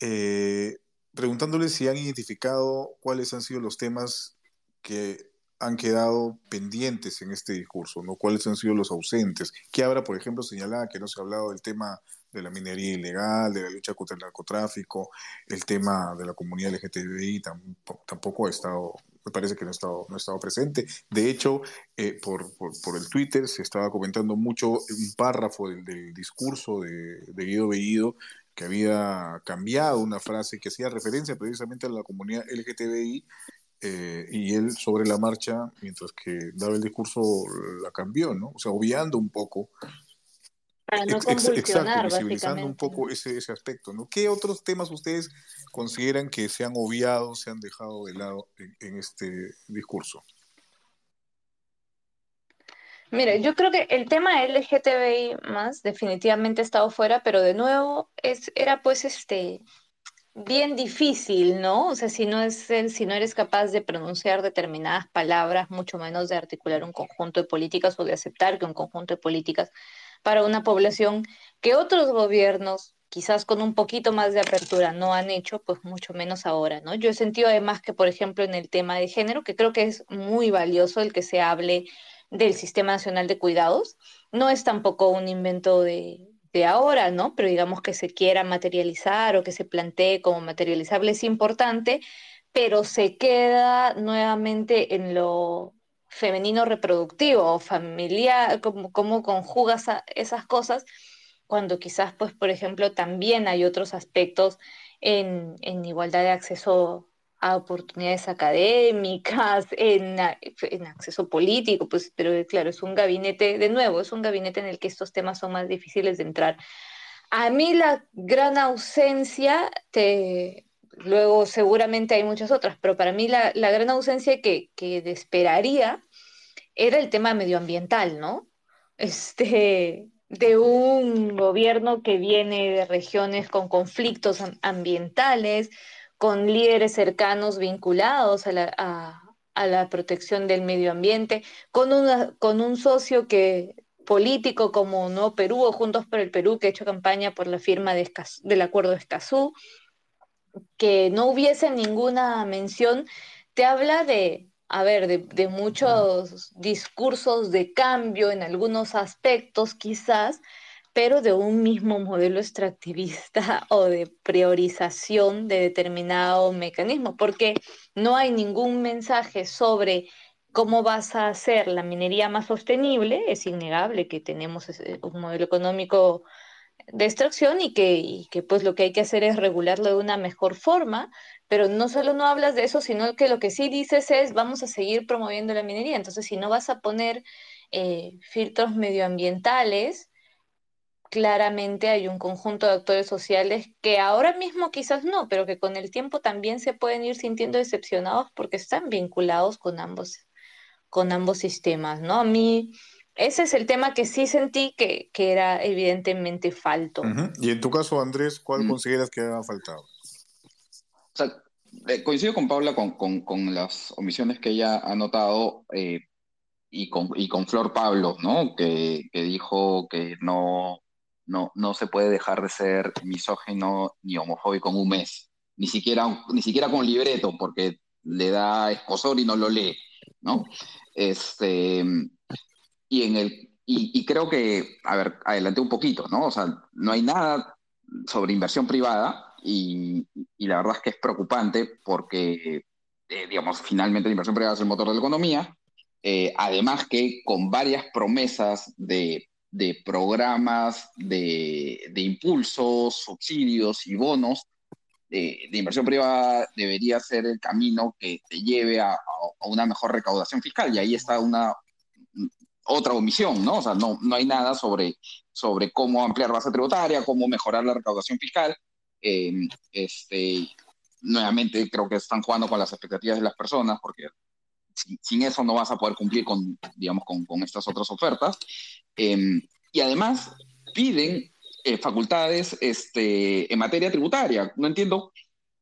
eh, preguntándoles si han identificado cuáles han sido los temas que han quedado pendientes en este discurso, ¿no? ¿Cuáles han sido los ausentes? ¿Qué habrá, por ejemplo, señalaba que no se ha hablado del tema de la minería ilegal, de la lucha contra el narcotráfico, el tema de la comunidad LGTBI tampoco, ha estado, me parece que no ha estado, no ha estado presente. De hecho, eh, por, por, el Twitter se estaba comentando mucho un párrafo del, discurso de, de, Guido Bellido que había cambiado una frase que hacía referencia precisamente a la comunidad LGTBI eh, y él sobre la marcha, mientras que daba el discurso, la cambió, ¿no? O sea, obviando un poco para no convulsionar, Exacto, visibilizando un poco ese, ese aspecto, ¿no? ¿Qué otros temas ustedes consideran que se han obviado, se han dejado de lado en, este discurso? Mire, yo creo que el tema LGTBI más definitivamente ha estado fuera, pero de nuevo es, era pues este bien difícil, ¿no? O sea, si no, es, si no eres capaz de pronunciar determinadas palabras, mucho menos de articular un conjunto de políticas o de aceptar que un conjunto de políticas para una población que otros gobiernos, quizás con un poquito más de apertura, no han hecho, pues mucho menos ahora, ¿no? Yo he sentido además que, por ejemplo, en el tema de género, que creo que es muy valioso el que se hable del Sistema Nacional de Cuidados, no es tampoco un invento de, de ahora, ¿no? Pero digamos que se quiera materializar o que se plantee como materializable es importante, pero se queda nuevamente en lo femenino reproductivo o familiar, cómo, cómo conjugas esas cosas, cuando quizás, pues, por ejemplo, también hay otros aspectos en, en igualdad de acceso a oportunidades académicas, [LAUGHS] en, en, acceso político, pues, pero claro, es un gabinete, de nuevo, es un gabinete en el que estos temas son más difíciles de entrar. A mí la gran ausencia, te, luego seguramente hay muchas otras, pero para mí la, la gran ausencia que, que esperaría era el tema medioambiental, ¿no? Este, de un gobierno que viene de regiones con conflictos ambientales, con líderes cercanos vinculados a la, a, la protección del medio ambiente, con, una, con un socio que político como No Perú o Juntos por el Perú, que ha hecho campaña por la firma de del acuerdo de Escazú, que no hubiese ninguna mención, te habla de, a ver, de, muchos discursos de cambio en algunos aspectos quizás, pero de un mismo modelo extractivista [LAUGHS] o de priorización de determinado mecanismo, porque no hay ningún mensaje sobre cómo vas a hacer la minería más sostenible, es innegable que tenemos un modelo económico de extracción y que, y que pues lo que hay que hacer es regularlo de una mejor forma, pero no solo no hablas de eso, sino que lo que sí dices es vamos a seguir promoviendo la minería. Entonces, si no vas a poner eh, filtros medioambientales, claramente hay un conjunto de actores sociales que ahora mismo quizás no, pero que con el tiempo también se pueden ir sintiendo decepcionados porque están vinculados con ambos, con ambos sistemas, ¿no? A mí ese es el tema que sí sentí que, que era evidentemente falto. Uh -huh. Y en tu caso, Andrés, ¿cuál mm. consideras que ha faltado? O sea, eh, coincido con Paula con, con, con, las omisiones que ella ha notado eh, y, con, y con Flor Pablo, ¿no? Que, que dijo que no, no, no se puede dejar de ser misógino ni homofóbico en un mes, ni siquiera, ni siquiera con libreto, porque le da escosor y no lo lee, ¿no? Este, y, en el, y, creo que, a ver, adelanté un poquito, ¿no? O sea, no hay nada sobre inversión privada y, y la verdad es que es preocupante porque, eh, digamos, finalmente la inversión privada es el motor de la economía, eh, además que con varias promesas de de programas de, de impulsos, subsidios y bonos de, de, inversión privada debería ser el camino que te lleve a, a, una mejor recaudación fiscal. Y ahí está una otra omisión, ¿no? O sea, no, no hay nada sobre, sobre cómo ampliar base tributaria, cómo mejorar la recaudación fiscal. Eh, este, nuevamente creo que están jugando con las expectativas de las personas porque sin, eso no vas a poder cumplir con, digamos, con, con estas otras ofertas. Eh, y además piden eh, facultades este, en materia tributaria. No entiendo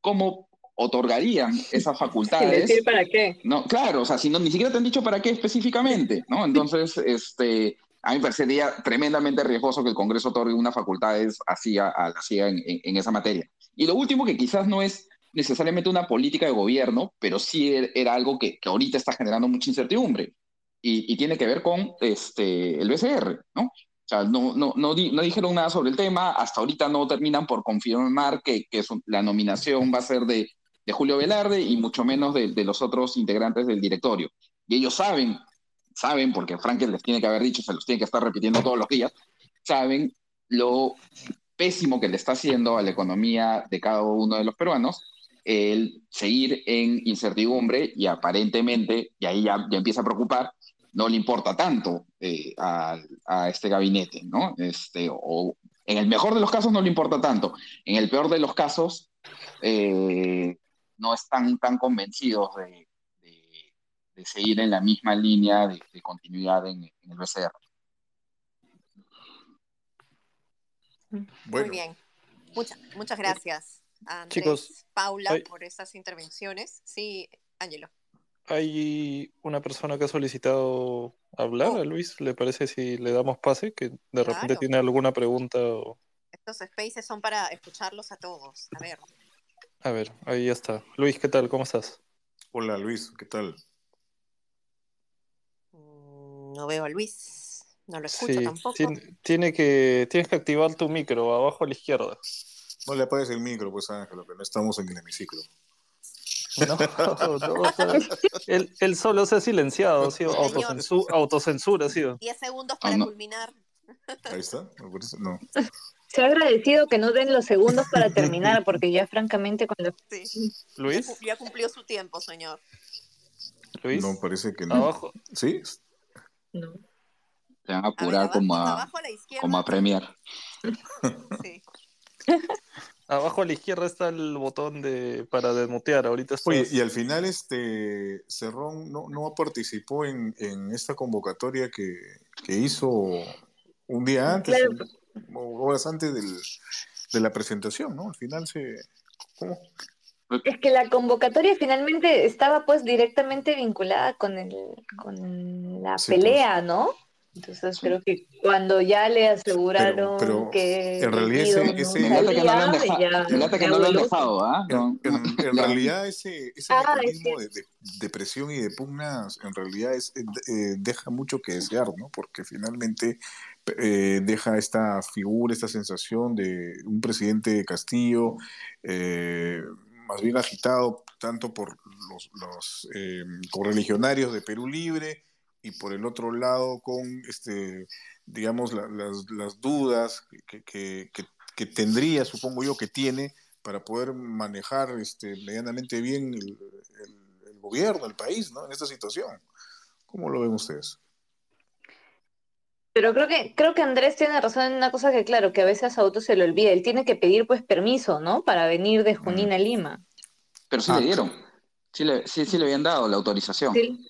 cómo otorgarían esas [LAUGHS] facultades. ¿Decir para qué? No, claro, o sea, si no, ni siquiera te han dicho para qué específicamente, ¿no? Entonces, este, a mí me parecería tremendamente riesgoso que el Congreso otorgue unas facultades así a, a, así en, en, en esa materia. Y lo último, que quizás no es necesariamente una política de gobierno, pero sí era algo que, que ahorita está generando mucha incertidumbre. Y, y, tiene que ver con este, el BCR, ¿no? O sea, no, no, no, di, no, dijeron nada sobre el tema, hasta ahorita no terminan por confirmar que, que su, la nominación va a ser de, de Julio Velarde y mucho menos de, los otros integrantes del directorio. Y ellos saben, saben, porque Frankel les tiene que haber dicho, se los tiene que estar repitiendo todos los días, saben lo pésimo que le está haciendo a la economía de cada uno de los peruanos el seguir en incertidumbre y aparentemente, y ahí ya, ya empieza a preocupar, no le importa tanto eh, a, a, este gabinete, ¿no? Este, o en el mejor de los casos no le importa tanto, en el peor de los casos eh, no están tan convencidos de, de, de, seguir en la misma línea de, de continuidad en, en, el BCR. Bueno. Muy bien, muchas, muchas gracias. Andrés, Chicos, Paula, hay... por estas intervenciones. Sí, Ángelo. Hay una persona que ha solicitado hablar oh. a Luis. ¿Le parece si le damos pase? Que de claro. repente tiene alguna pregunta. O... Estos spaces son para escucharlos a todos. A ver. A ver, ahí está. Luis, ¿qué tal? ¿Cómo estás? Hola, Luis, ¿qué tal? Mm, no veo a Luis. No lo escucho sí, tampoco. Tiene, tiene, que, tienes que activar tu micro abajo a la izquierda. No le apagues el micro, pues Ángelo, que no estamos en el hemiciclo. No, [LAUGHS] no, él, él, solo se ha silenciado, ¿sí? Autocensu autocensura, ¿sí? 10 segundos para oh, no. culminar. Ahí está, no. [LAUGHS] Se ha agradecido que no den los segundos para [LAUGHS] terminar, porque ya francamente cuando... Sí. ¿Luis? Ya cumplió su tiempo, señor. ¿Luis? No, parece que no. ¿Abajo? ¿Sí? No. Te van a apurar como, a, como a Premier. Sí. [LAUGHS] Abajo a la izquierda está el botón de para desmutear. Ahorita Oye, y al final este Cerrón no, no participó en, en esta convocatoria que, que, hizo un día antes, o horas antes del, de la presentación, ¿no? Al final se... ¿Cómo? Es que la convocatoria finalmente estaba pues directamente vinculada con, el, con la pues. pelea, ¿no? Entonces creo que cuando ya le aseguraron que en realidad ese, ese que no lo han dejado, que no lo han dejado, ¿ah? En, realidad ese, ese ah, mecanismo de, de, presión y de pugnas en realidad es, eh, eh, deja mucho que desear, ¿no? Porque finalmente eh, deja esta figura, esta sensación de un presidente Castillo más bien agitado tanto por los, los correligionarios de Perú Libre y por el otro lado con, este, digamos, las, las, dudas que, que, que, tendría, supongo yo, que tiene para poder manejar este, medianamente bien el, el, gobierno, el país, ¿no? En esta situación. ¿Cómo lo ven ustedes? Pero creo que, creo que Andrés tiene razón en una cosa que, claro, que a veces a Auto se le olvida. Él tiene que pedir, pues, permiso, ¿no? Para venir de Junín a Lima. Pero sí le ah. dieron. Sí le, sí, sí le habían dado la autorización. Sí.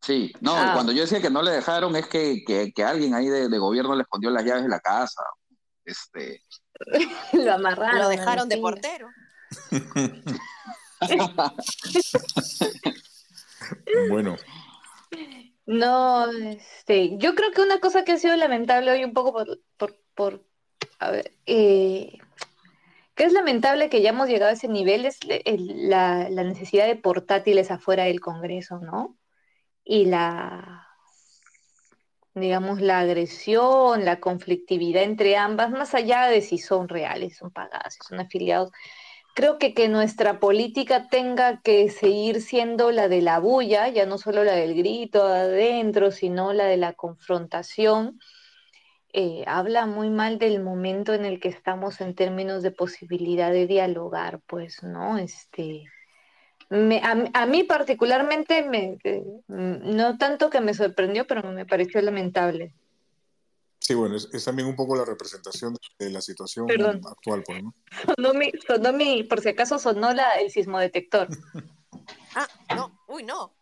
Sí, no, ah. cuando yo decía que no le dejaron es que, que, alguien ahí de, gobierno le escondió las llaves de la casa. Este... [LAUGHS] lo amarraron. Lo dejaron de portero. [LAUGHS] [LAUGHS] bueno. No, este, yo creo que una cosa que ha sido lamentable hoy un poco por, por, por a ver, eh, que es lamentable que ya hemos llegado a ese nivel es la, necesidad de portátiles afuera del Congreso, ¿no? y la, digamos, la agresión, la conflictividad entre ambas, más allá de si son reales, son pagadas, si son afiliados. Creo que que nuestra política tenga que seguir siendo la de la bulla, ya no solo la del grito adentro, sino la de la confrontación, eh, habla muy mal del momento en el que estamos en términos de posibilidad de dialogar, pues, ¿no? Este, a, mí particularmente, me, eh, no tanto que me sorprendió, pero me pareció lamentable. Sí, bueno, es, también un poco la representación de la situación actual. Pues, ¿no? Sonó, mi, por si acaso sonó la, el sismo detector. [LAUGHS] ah, no, uy, no.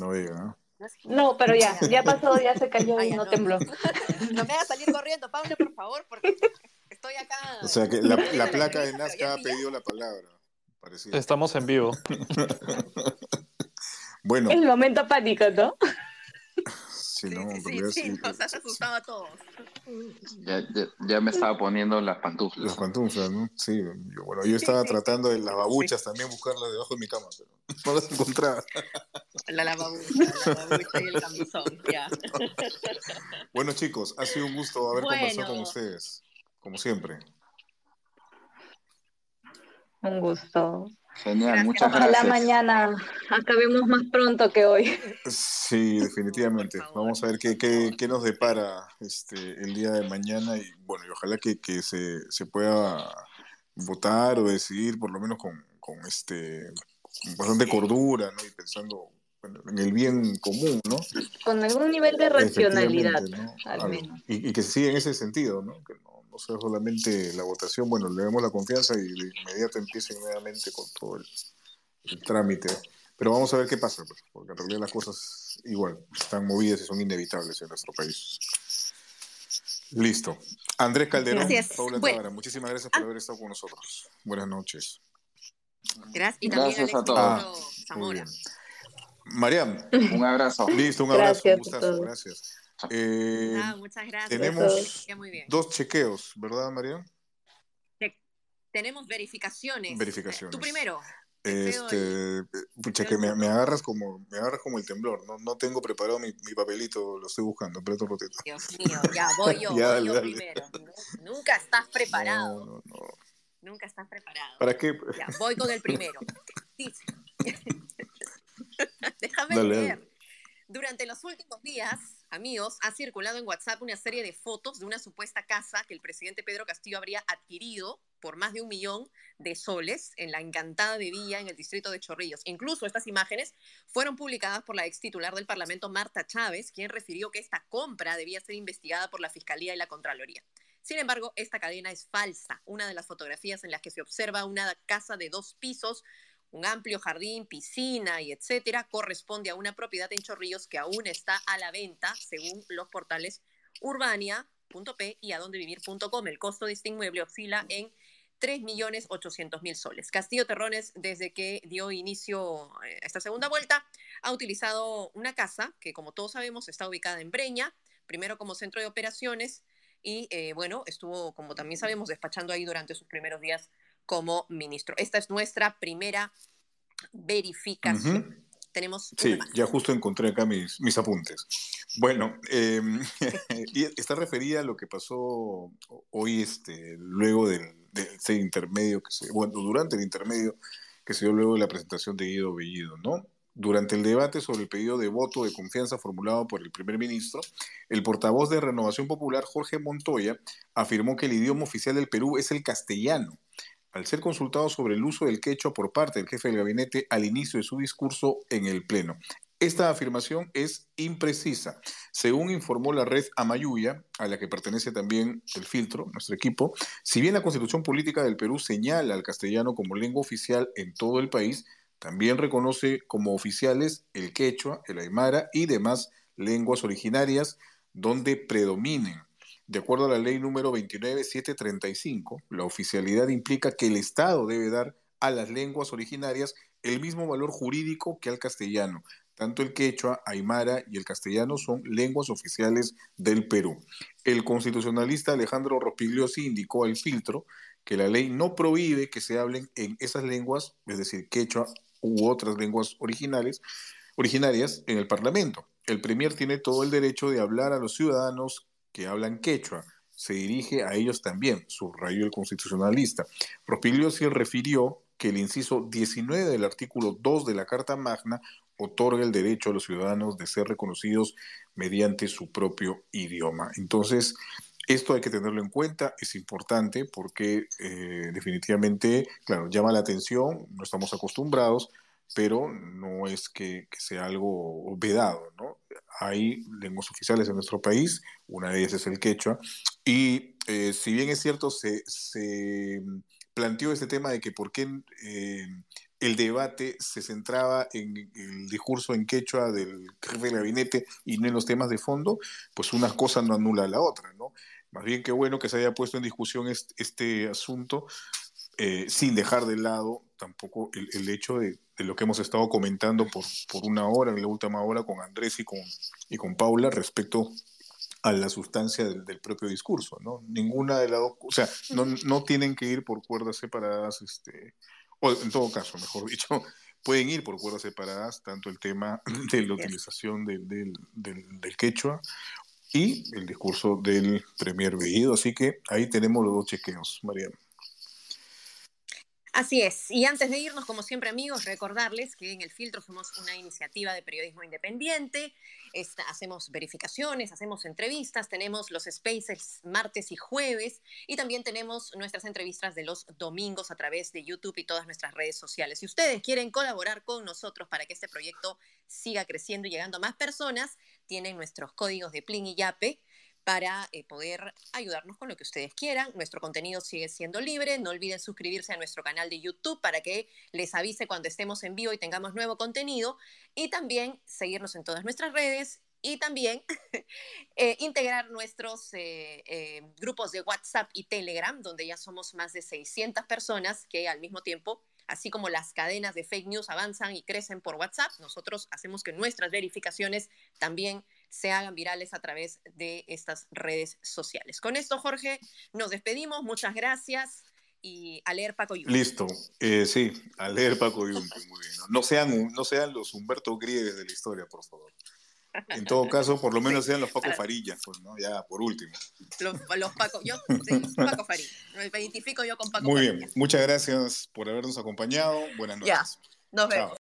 No diga, ¿no? pero ya, ya pasó, ya se cayó y no, tembló. [LAUGHS] no me hagas salir corriendo, Pablo, por favor, porque estoy acá. O sea que la, la placa de Nazca ha pedido la palabra. Estamos en vivo. [LAUGHS] bueno. El momento pánico, ¿no? Sí, no, sí, sí, [LAUGHS] nos has asustado a todos. Ya, ya, me estaba poniendo las pantuflas. Las pantuflas, ¿no? Sí, yo, bueno, yo estaba tratando de las babuchas también, buscarlas debajo de mi cama, pero [LAUGHS] no las encontraba. La lavabucha, la babucha y el camisón, ya. [LAUGHS] Bueno, chicos, ha sido un gusto haber conversado con ustedes, como siempre. Un gusto. Genial, muchas gracias. Ojalá mañana acabemos más pronto que hoy. Sí, definitivamente. Vamos a ver qué, qué, qué, nos depara este, el día de mañana y bueno, y ojalá que, que se, se, pueda votar o decidir por lo menos con, con este bastante cordura, ¿no? Y pensando en el bien común, ¿no? Con algún nivel de racionalidad, al menos. Y, y, que siga en ese sentido, ¿no? Que no no sea solamente la votación, bueno, le damos la confianza y de inmediato empiecen nuevamente con todo el, trámite. Pero vamos a ver qué pasa, pues, porque en realidad las cosas igual están movidas y son inevitables en nuestro país. Listo. Andrés Calderón, Paula muchísimas gracias por ah. haber estado con nosotros. Buenas noches. Gracias, y también a todos. Ah, Zamora. Mariam. Un abrazo. Listo, un abrazo. un gustazo, gracias. Eh, muchas gracias. Tenemos dos chequeos, ¿verdad, María? tenemos verificaciones. Verificaciones. Tú primero. Este, pucha, que me, me, agarras como me agarras como el temblor. No, no tengo preparado mi, mi papelito, lo estoy buscando, pero. Dios mío, ya voy yo, [LAUGHS] voy yo primero. Nunca estás preparado. No, no, Nunca estás preparado. ¿Para qué? Ya, voy con el primero. [LAUGHS] [LAUGHS] Déjame leer. Durante los últimos días, amigos, ha circulado en WhatsApp una serie de fotos de una supuesta casa que el presidente Pedro Castillo habría adquirido por más de un millón de soles en la encantada de Villa en el distrito de Chorrillos. Incluso estas imágenes fueron publicadas por la ex titular del Parlamento, Marta Chávez, quien refirió que esta compra debía ser investigada por la Fiscalía y la Contraloría. Sin embargo, esta cadena es falsa. Una de las fotografías en las que se observa una casa de dos pisos, un amplio jardín, piscina y etcétera, corresponde a una propiedad en Chorrillos que aún está a la venta, según los portales Urbania.p y adondevivir.com. El costo de este inmueble oscila en 3.800.000 soles. Castillo Terrones, desde que dio inicio a esta segunda vuelta, ha utilizado una casa que, como todos sabemos, está ubicada en Breña, primero como centro de operaciones y, eh, bueno, estuvo, como también sabemos, despachando ahí durante sus primeros días como ministro. Esta es nuestra primera verificación. Tenemos. Sí, ya justo encontré acá mis, mis apuntes. Bueno, em, [LAUGHS] está referida a lo que pasó hoy, este, luego del, ese intermedio que se, bueno, durante el intermedio que se dio luego de la presentación de Guido Bellido, ¿no? Durante el debate sobre el pedido de voto de confianza formulado por el primer ministro, el portavoz de Renovación Popular, Jorge Montoya, afirmó que el idioma oficial del Perú es el castellano. Al ser consultado sobre el uso del quechua por parte del jefe del gabinete al inicio de su discurso en el Pleno, esta afirmación es imprecisa. Según informó la red Amayuya, a la que pertenece también el filtro, nuestro equipo, si bien la constitución política del Perú señala al castellano como lengua oficial en todo el país, también reconoce como oficiales el quechua, el aymara y demás lenguas originarias donde predominen. De acuerdo a la ley número 29735, la oficialidad implica que el Estado debe dar a las lenguas originarias el mismo valor jurídico que al castellano, tanto el quechua, aymara y el castellano son lenguas oficiales del Perú. El constitucionalista Alejandro Rospigliosi indicó al filtro que la ley no prohíbe que se hablen en esas lenguas, es decir, quechua u otras lenguas originales, originarias en el Parlamento. El Premier tiene todo el derecho de hablar a los ciudadanos que hablan quechua. Se dirige a ellos también, subrayó el constitucionalista. Rospigliosi refirió que el inciso 19 del artículo 2 de la Carta Magna otorga el derecho a los ciudadanos de ser reconocidos mediante su propio idioma. Entonces, esto hay que tenerlo en cuenta, es importante porque eh, definitivamente, claro, llama la atención, no estamos acostumbrados, pero no es que, sea algo vedado, ¿no? Hay lenguas oficiales en nuestro país, una de ellas es el quechua, y eh, si bien es cierto, se, se planteó este tema de que por qué eh, el debate se centraba en el discurso en quechua del jefe del gabinete y no en los temas de fondo, pues una cosa no anula a la otra, ¿no? Más bien qué bueno que se haya puesto en discusión este, asunto, eh, sin dejar de lado tampoco el, hecho de, lo que hemos estado comentando por, por, una hora, en la última hora, con Andrés y con, y con Paula respecto a la sustancia del, propio discurso, ¿no? Ninguna de las dos, o sea, no, no tienen que ir por cuerdas separadas, este, o en todo caso, mejor dicho, [LAUGHS] pueden ir por cuerdas separadas, tanto el tema de la utilización del, del, quechua y el discurso del Premier Bellido. Así que ahí tenemos los dos chequeos, Mariana. Así es. Y antes de irnos, como siempre amigos, recordarles que en El Filtro somos una iniciativa de periodismo independiente. hacemos verificaciones, hacemos entrevistas, tenemos los spaces martes y jueves y también tenemos nuestras entrevistas de los domingos a través de YouTube y todas nuestras redes sociales. Si ustedes quieren colaborar con nosotros para que este proyecto siga creciendo y llegando a más personas, tienen nuestros códigos de Plin y Yape para eh, poder ayudarnos con lo que ustedes quieran. Nuestro contenido sigue siendo libre. No olviden suscribirse a nuestro canal de YouTube para que les avise cuando estemos en vivo y tengamos nuevo contenido. Y también seguirnos en todas nuestras redes y también [LAUGHS] eh, integrar nuestros eh, grupos de WhatsApp y Telegram, donde ya somos más de 600 personas que al mismo tiempo así como las cadenas de fake news avanzan y crecen por WhatsApp, nosotros hacemos que nuestras verificaciones también se hagan virales a través de estas redes sociales. Con esto, Jorge, nos despedimos. Muchas gracias. Y a leer Paco Yunque. Listo, eh, sí, a leer Paco Yunque, muy bien. No sean, no sean los Humberto Grieves de la historia, por favor. En todo caso, por lo menos sean los Paco Farillas, pues, ¿no? Ya, por último. Los, Paco, yo, sí, Paco Farillas. Me identifico yo con Paco Muy bien, muchas gracias por habernos acompañado. Buenas noches. Ya, nos vemos.